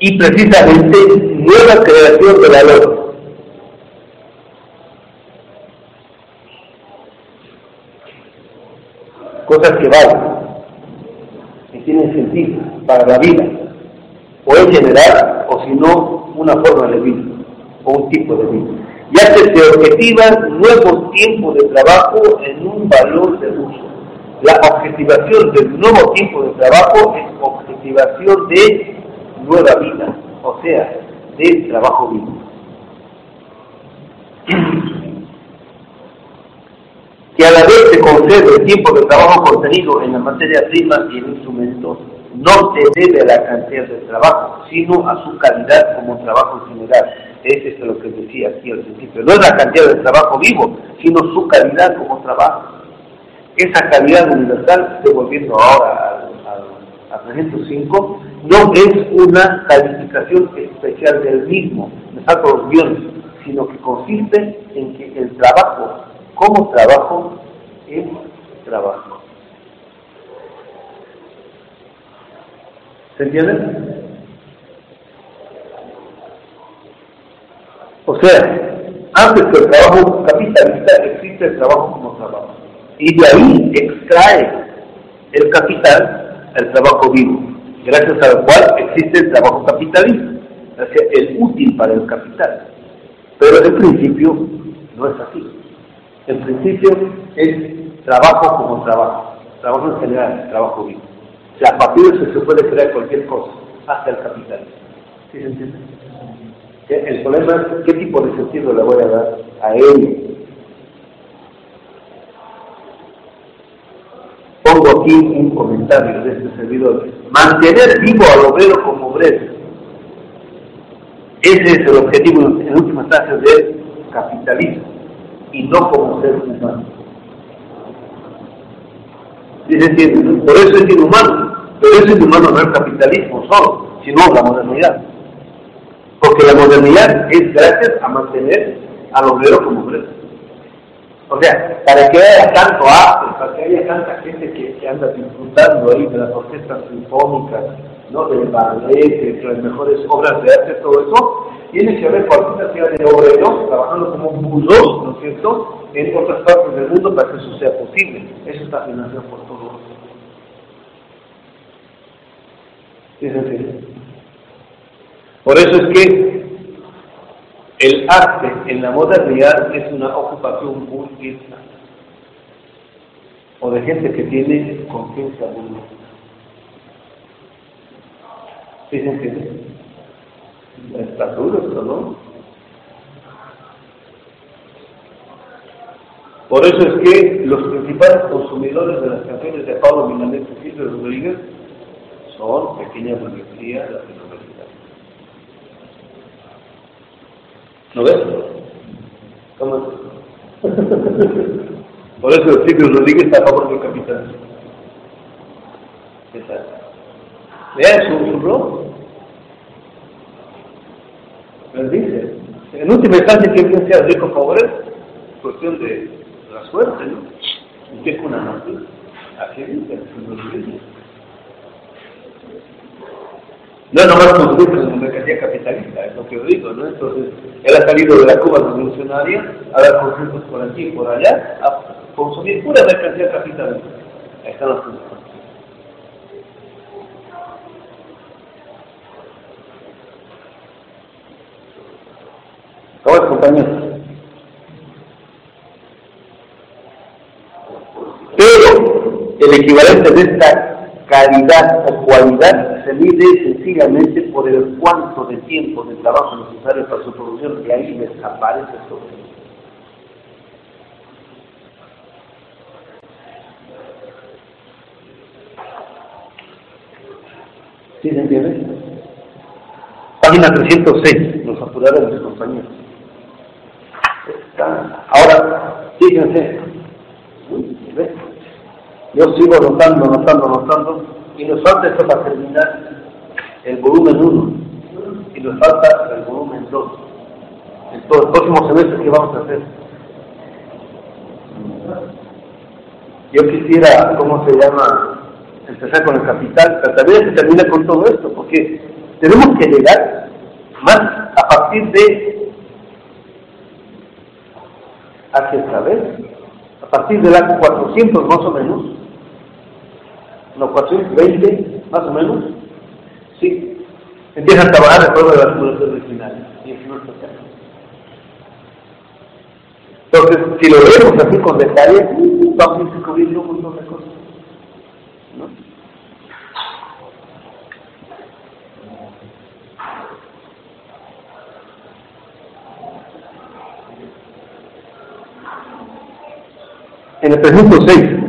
Y precisamente nueva creación de valor. Cosas que valen, que tienen sentido para la vida, o en general, o si no, una forma de vida, o un tipo de vida ya que se objetiva nuevo tiempo de trabajo en un valor de uso. La objetivación del nuevo tiempo de trabajo es objetivación de nueva vida, o sea, de trabajo vivo. Que a la vez se concede el tiempo de trabajo contenido en la materia prima y en instrumentos, no se debe a la cantidad de trabajo, sino a su calidad como trabajo en general ese es lo que decía aquí al principio. No es la cantidad de trabajo vivo, sino su calidad como trabajo. Esa calidad universal, devolviendo ahora al, al, 305, no es una calificación especial del mismo, me saco los guiones, sino que consiste en que el trabajo como trabajo es trabajo. ¿Se entiende? O sea, antes que el trabajo capitalista existe el trabajo como trabajo. Y de ahí extrae el capital el trabajo vivo, gracias al cual existe el trabajo capitalista, sea, el útil para el capital. Pero en principio no es así. En principio es trabajo como trabajo, trabajo en general, trabajo vivo. O sea, a se puede crear cualquier cosa, hasta el capital. ¿Sí se entiende? El problema es qué tipo de sentido le voy a dar a él. Pongo aquí un comentario de este servidor. Mantener vivo al obrero como obrero. Ese es el objetivo en última instancia del capitalismo y no como ser humano. Por eso es inhumano. Pero eso es inhumano no el capitalismo solo, sino la modernidad. Porque la modernidad es gracias a mantener al obrero como obrero. O sea, para que haya tanto arte, para que haya tanta gente que, que anda disfrutando ahí de las orquestas sinfónicas, ¿no? del ballet, de las mejores obras de arte, todo eso, tiene que haber cualquier cantidad de obreros trabajando como buzos, ¿no es cierto?, en otras partes del mundo para que eso sea posible. Eso está financiado por todos. ¿Es en por eso es que el arte en la modernidad es una ocupación burguesa o de gente que tiene conciencia burguesa. ¿Sí se? Está duro esto, ¿no? Por eso es que los principales consumidores de las canciones de Pablo Milanés y Silvio Rodríguez son pequeñas burguesías ¿No ves? ¿Cómo Por eso el Silvio Rodríguez está a favor del capitalismo. ¿Qué tal? Vean su, su blog. Les dice, en última instancia, que bien sea rico favorece, cuestión de la suerte, ¿no? Y que es una nación. Así dice el Silvio Rodríguez. No es nomás consumir con la mercancía capitalista, es lo que yo digo, ¿no? Entonces, él ha salido de la Cuba revolucionaria a dar conciertos por aquí y por allá, a consumir pura mercancía capitalista. Ahí están las cosas. ¿Cómo es? Pero el equivalente de esta calidad o cualidad se mide sencillamente por el cuánto de tiempo de trabajo necesario para su producción y ahí desaparece todo. ¿Sí se entiende? Página 306, nos apuraron mis compañeros. Ahora, fíjense, yo sigo notando, notando, notando, y nos falta esto para terminar el volumen 1, y nos falta el volumen 2. Entonces, el próximo semestre, ¿qué vamos a hacer? Yo quisiera, ¿cómo se llama? Empezar con el capital, pero también se termina con todo esto, porque tenemos que llegar más a partir de hacia saber a partir del año 400 más o menos no 420 más o menos. Sí. Empiezan a trabajar de acuerdo de las poblaciones originales. Y entonces si lo vemos así con detalle vamos a ir descubriendo un montón de cosas. ¿no? En el pregunto 6 está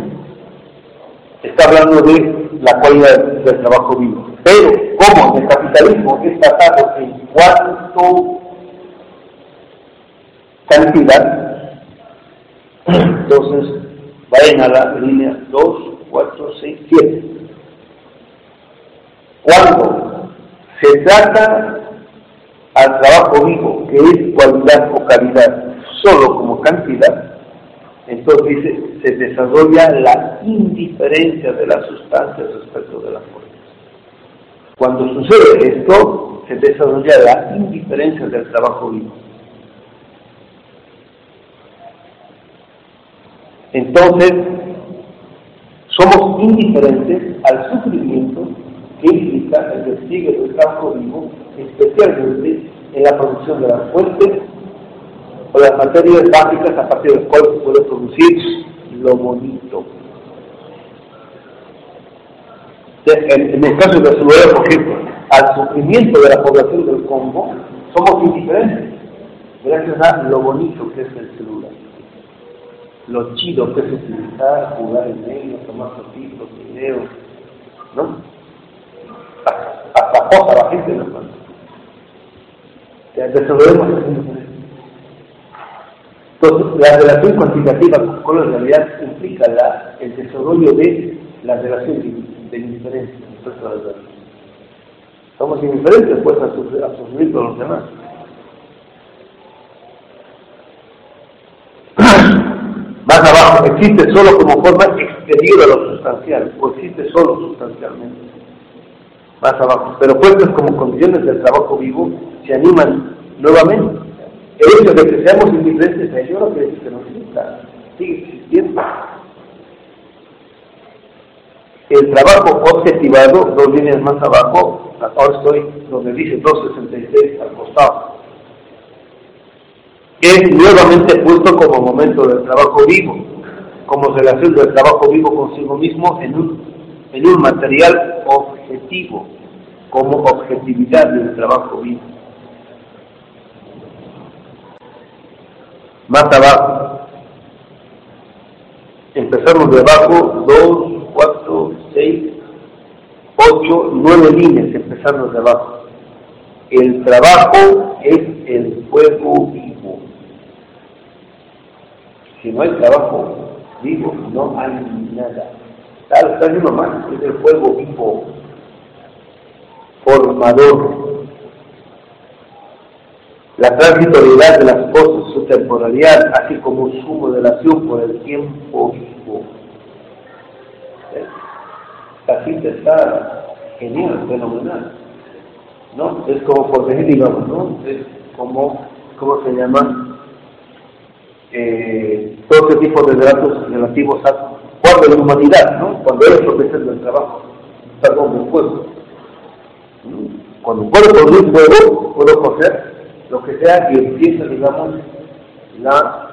de la cualidad del trabajo vivo. Pero, como el capitalismo es tratado en cuanto cantidad, entonces vayan a la línea 2, 4, 6, 7. Cuando se trata al trabajo vivo, que es cualidad o calidad, solo como cantidad, entonces se desarrolla la indiferencia de la sustancia respecto de la forma. Cuando sucede esto, se desarrolla la indiferencia del trabajo vivo. Entonces, somos indiferentes al sufrimiento que implica el despliegue del trabajo vivo, especialmente en la producción de las fuentes o las materias básicas a partir del cual se puede producir lo bonito. En, el caso de celular, por ejemplo, al sufrimiento de la población del Congo, somos indiferentes, gracias a lo bonito que es el celular. Lo chido que es utilizar, jugar en ellos, tomar fotitos, videos, ¿no? Hasta posa la gente, ¿no? Desarrollemos. Entonces, la relación cuantitativa con la realidad implica el desarrollo de la relación de, indiferencia respecto a la. Somos indiferentes pues a, sufrir, a sufrir con los demás. Más abajo, existe solo como forma exterior a lo sustancial, o existe solo sustancialmente. Más abajo. Pero puestas como condiciones del trabajo vivo, se animan nuevamente el hecho de que seamos indiferentes a ello no quiere decir que no exista, sigue existiendo. El trabajo objetivado, dos líneas más abajo, ahora estoy donde dice 266 al costado, es nuevamente puesto como momento del trabajo vivo, como relación del trabajo vivo consigo mismo en un, en un material objetivo, como objetividad del trabajo vivo. Más abajo. Empezamos de abajo, 2, 4, 6, 8, 9 líneas, empezamos de abajo. El trabajo es el fuego vivo. Si no hay trabajo vivo, no hay nada. Tal, tal más, es el fuego vivo, formador, la transitoriedad de las cosas, su temporalidad, así como su modelación por el tiempo vivo. La cita está genial, fenomenal. ¿no? Es como por decir, digamos, ¿no? Es como, ¿cómo se llama? Eh, todo ese tipo de datos relativos a cuando la humanidad, ¿no? Cuando es profesor del trabajo, como un fuego. Cuando puedo producir fuego, puedo coger lo que sea que empieza, digamos, la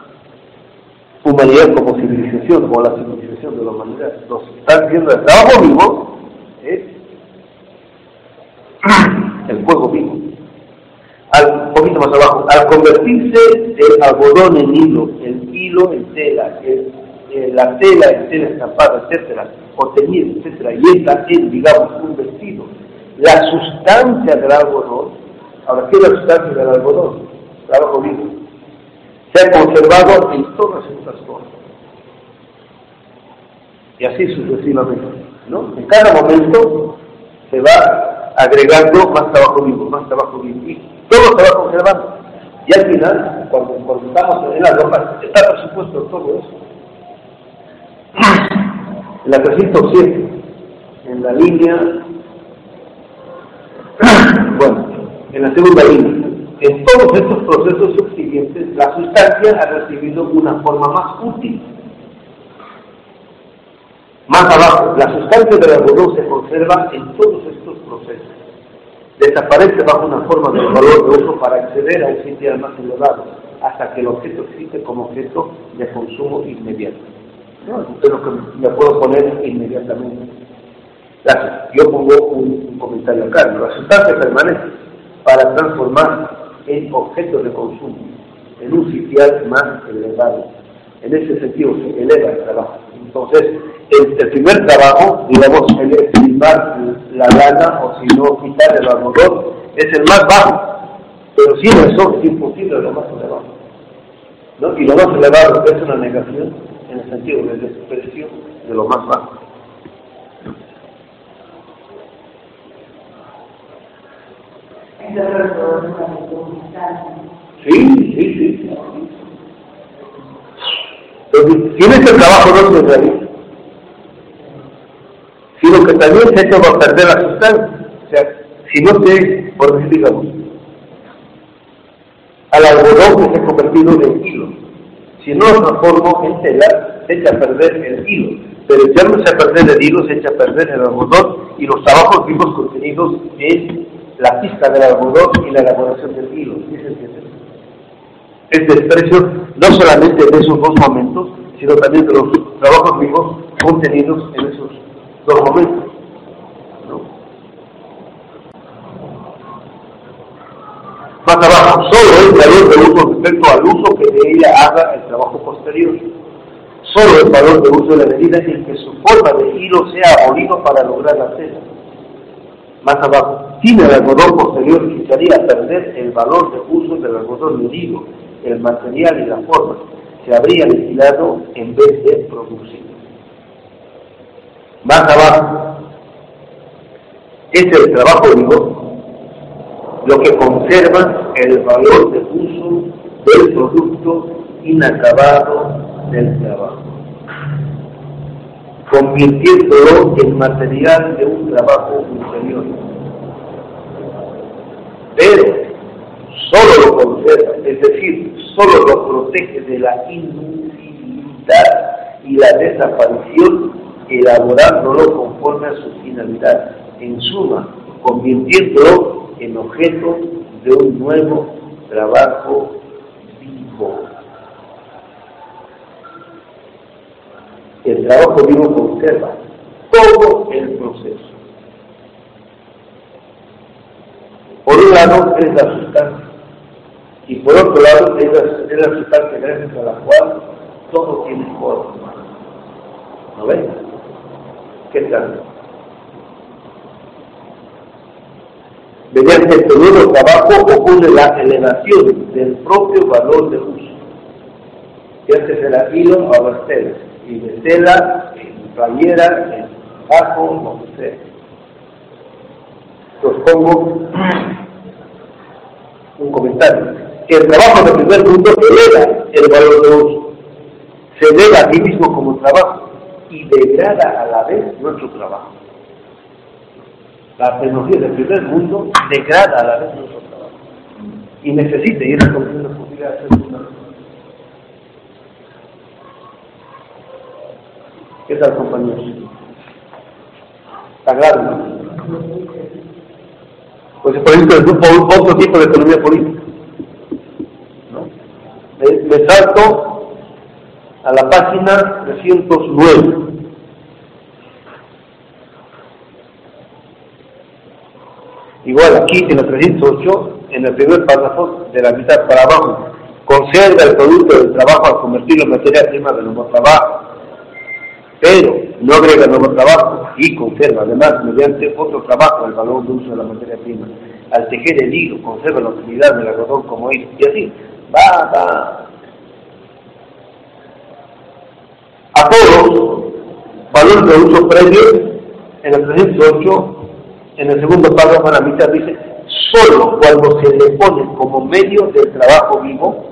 humanidad como civilización, o la civilización de la humanidad. Lo que está haciendo el trabajo vivo es el fuego vivo. Al, un poquito más abajo, al convertirse el algodón en hilo, el hilo en tela, el, eh, la tela en tela estampada, etcétera, o teñir, etcétera, y esta es, digamos, un vestido. La sustancia del algodón, ahora, ¿qué es la sustancia del algodón? Trabajo vivo. Se ha conservado en todas estas cosas. Y así sucesivamente, ¿no? En cada momento se va agregando más trabajo vivo, más trabajo vivo. Y todo se va conservando. Y al final, cuando, cuando estamos en la ropa, está por supuesto todo eso. En la 307, en la línea, bueno, en la segunda línea, en todos estos procesos subsiguientes, la sustancia ha recibido una forma más útil. Más abajo, la sustancia del algodón se conserva en todos estos procesos. Desaparece bajo una forma de valor de uso para acceder a un sitio más elevado, hasta que el objeto existe como objeto de consumo inmediato. ¿no? Es lo que me puedo poner inmediatamente. Yo pongo un, comentario acá. La sustancia permanece para transformar en objeto de consumo, en un sitial más elevado. En ese sentido se eleva el trabajo. Entonces, el, primer trabajo, digamos, el estimar la lana o si no quitar el algodón, es el más bajo. Pero sin eso es imposible lo más elevado. ¿no? Y lo más elevado es una negación en el sentido de desprecio de lo más bajo. Sí, sí, sí. Entonces, si en este trabajo no se realiza, sino que también se hecho va perder la sustancia. O sea, si no se, por decir, digamos, al algodón que se ha convertido en hilo, si no lo transformo en tela, se echa a perder el hilo. Pero ya no se a perder el hilo, se echa a perder el algodón y los trabajos vivos contenidos en la pista del algodón y la elaboración del hilo. Es desprecio no solamente de esos dos momentos, sino también de los trabajos vivos contenidos en esos dos momentos. Más abajo, solo el valor de uso respecto al uso que de ella haga el trabajo posterior. Solo el valor de uso de la medida en que su forma de hilo sea abolido para lograr la tela. Más abajo, sin el algodón posterior a perder el valor de uso del algodón medido, el material y la forma. Se habría aniquilado en vez de producir. Más abajo, es el trabajo vivo lo que conserva el valor de uso del producto inacabado del trabajo, convirtiéndolo en material de un trabajo inferior. Pero solo lo conserva, es decir, solo lo protege de la inutilidad y la desaparición, elaborándolo conforme a su finalidad. En suma, convirtiéndolo en objeto de un nuevo trabajo vivo. El trabajo vivo conserva todo el proceso. Por un lado es la sustancia y por otro lado es la, es la sustancia gracias a la cual todo tiene forma. ¿No ven? ¿Qué tal? Mediante nuevo trabajo ocurre la elevación del propio valor de uso. Que antes era hilo, ahora tela. Y de tela, en playera, en bajo, no sé. Os pongo un comentario. El trabajo del primer punto eleva el valor de uso. Se eleva a sí mismo como trabajo y degrada a la vez nuestro trabajo. La tecnología del primer mundo degrada a la vez nuestro trabajo y necesita ir a la posibilidad de hacer una ¿Qué tal, compañeros? Está grave, ¿no? Pues por ejemplo, es otro tipo de economía política. ¿no? Me salto a la página 309. Igual aquí en el 308, en el primer párrafo, de la mitad para abajo, conserva el producto del trabajo al convertirlo en materia prima del nuevo trabajo, pero no agrega nuevo trabajo y conserva además mediante otro trabajo el valor de uso de la materia prima. Al tejer el hilo conserva la utilidad del algodón como hilo y así va, va. A todos, valor de uso previo en el 308 en el segundo párrafo, la mitad dice, solo cuando se le pone como medio del trabajo vivo,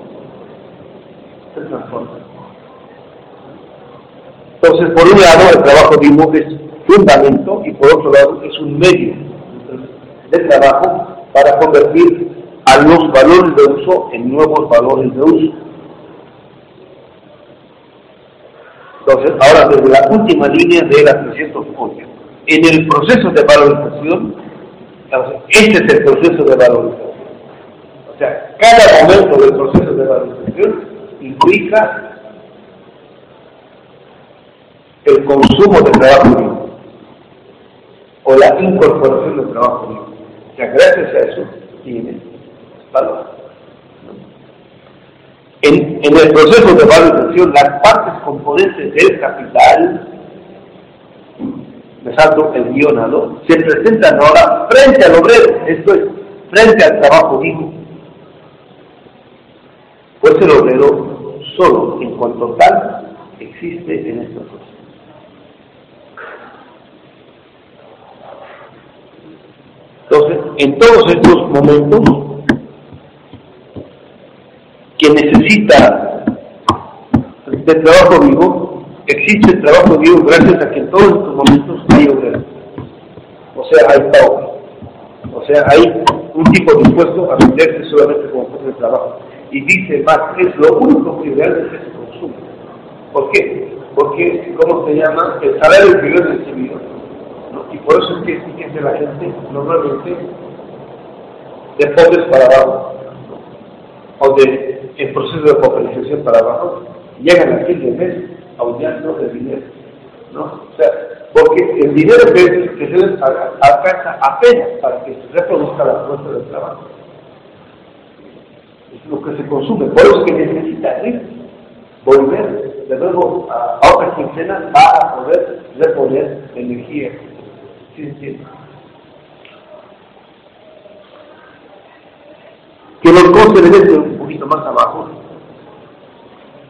se transforma. Entonces, por un lado, el trabajo vivo es fundamento y por otro lado es un medio de trabajo para convertir a los valores de uso en nuevos valores de uso. Entonces, ahora desde la última línea de la 308 en el proceso de valorización, este es el proceso de valorización. O sea, cada momento del proceso de valorización implica el consumo de trabajo vivo o la incorporación del trabajo vivo. O sea, gracias a eso tiene valor. En, el proceso de valorización, las partes componentes del capital salto el guionado, se presentan ahora frente al obrero, esto es, frente al trabajo vivo. Pues el obrero solo en cuanto tal existe en esta cosa. Entonces, en todos estos momentos que necesita de trabajo vivo, existe el trabajo vivo gracias a que en todos estos momentos hay obreros. O sea, hay trabajo. O sea, hay un tipo dispuesto a venderse solamente como fuente de trabajo. Y dice más, es lo único que realmente se consume. ¿Por qué? Porque, ¿cómo se llama? El salario primer recibido. Y por eso es que fíjense la gente normalmente de pobres para abajo, o de en proceso de popularización para abajo, llegan a fin de mes aullando el dinero. ¿no? O sea, porque el dinero que, se les alcanza apenas para que se reproduzca la fuerza del trabajo. Es lo que se consume. Por eso que necesita ir, volver de nuevo a, a otra quincena para poder reponer energía. ¿Sí Que los costes de un poquito más abajo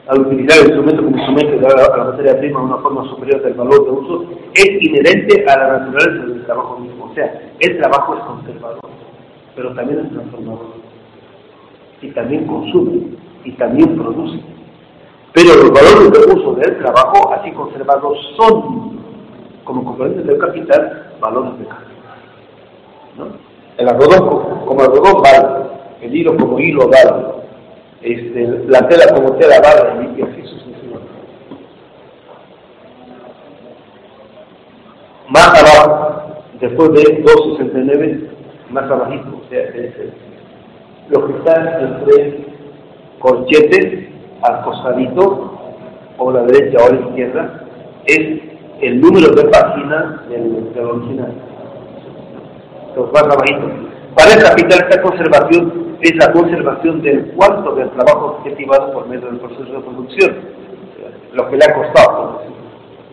al utilizar el instrumento como instrumento de a la materia prima una forma superior del valor de uso, es inherente a la naturaleza del trabajo mismo. O sea, el trabajo es conservador, pero también es transformador. Y también consume, y también produce. Pero los valores de uso del trabajo, así conservados, son, como componentes del capital, valores de. ¿no? El algodón como algodón vale, el hilo como hilo vale, este, la tela como tela vale y así sucesivamente. Más abajo, después de 269, más abajito, o sea, es que está entre corchetes al costadito, o la derecha o la izquierda, es el número de página del, original. Entonces, más abajito. Para el capital, esta conservación es la conservación del cuarto del trabajo objetivado por medio del proceso de producción, lo que le ha costado.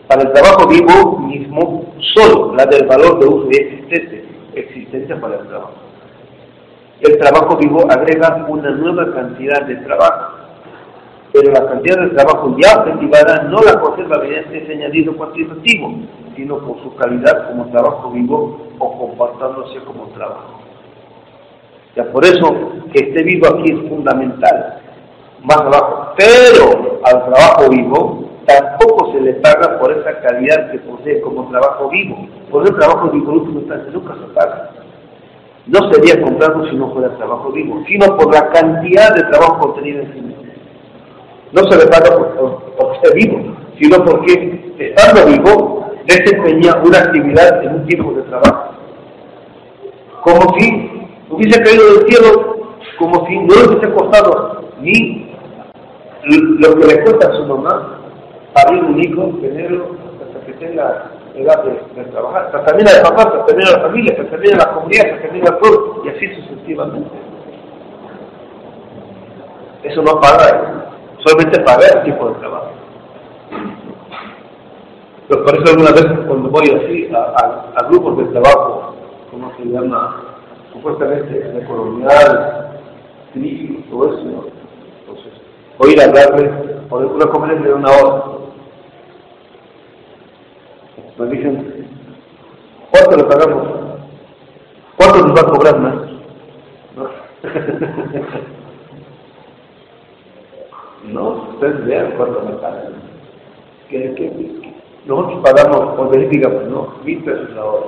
Para el trabajo vivo mismo, solo la del valor de uso y existente, existencia para el trabajo. El trabajo vivo agrega una nueva cantidad de trabajo, pero la cantidad de trabajo ya objetivada no la conserva mediante ese añadido cuantitativo, sino por su calidad como trabajo vivo o comportándose como trabajo. Ya por eso que esté vivo aquí es fundamental. Más abajo. Pero al trabajo vivo tampoco se le paga por esa calidad que posee como trabajo vivo. Por el trabajo vivo último nunca se paga. No sería comprado si no fuera trabajo vivo, sino por la cantidad de trabajo contenido en sí mismo. No se le paga por, porque esté vivo, sino porque estando vivo desempeña una actividad en un tiempo de trabajo. Como si hubiese caído del cielo, como si no hubiese costado ni lo que le cuesta a su mamá parir un hijo, tenerlo hasta que tenga edad de, trabajar, hasta termina de papá, hasta termina la familia, hasta termina la comunidad, hasta termina todo, y así sucesivamente. Eso no paga, solamente paga el tipo de trabajo. Pero por eso algunas veces cuando voy así a, grupos de trabajo, ¿cómo se llama? Supuestamente de colonial, crítico, todo eso. Entonces, voy a ir a hablarles, por una conferencia de una hora. Me dicen, ¿cuánto le pagamos? ¿Cuánto nos va a cobrar más? ¿No? No, ustedes vean cuánto me pagan. ¿Qué, qué, nosotros pagamos, por digamos, no, mil pesos la hora.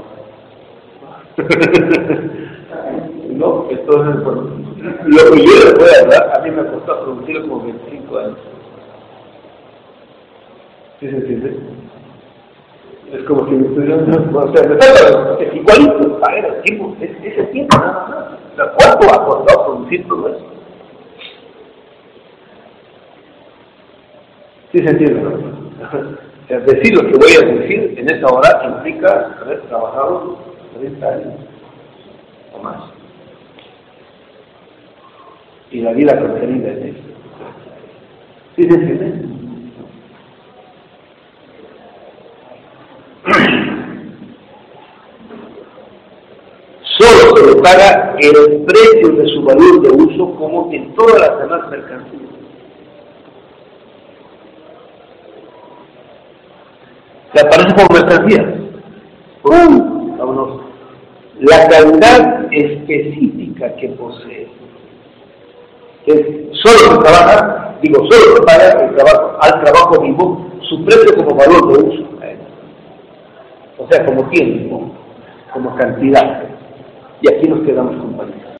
no, entonces, bueno, lo que yo les voy a dar, a mí me costado producir como 25 años. ¿Sí se entiende? Es como si me estuvieran, o sea, me igualito, a el tiempo, ese tiempo nada más. ¿cuánto ha costado producir todo eso? ¿Sí se entiende? Decir, lo que voy a decir en esta hora implica haber trabajado 30 años o más. Y la vida contenida en esto. ¿Sí se entiende? Solo se le paga el precio de su valor de uso como en todas las demás mercancías. Se aparece como mercancía. Vámonos. La calidad específica que posee. Es solo se trabaja, digo, solo se paga el trabajo, al trabajo vivo, su precio como valor de uso. O sea, como tiempo, como cantidad. Y aquí nos quedamos con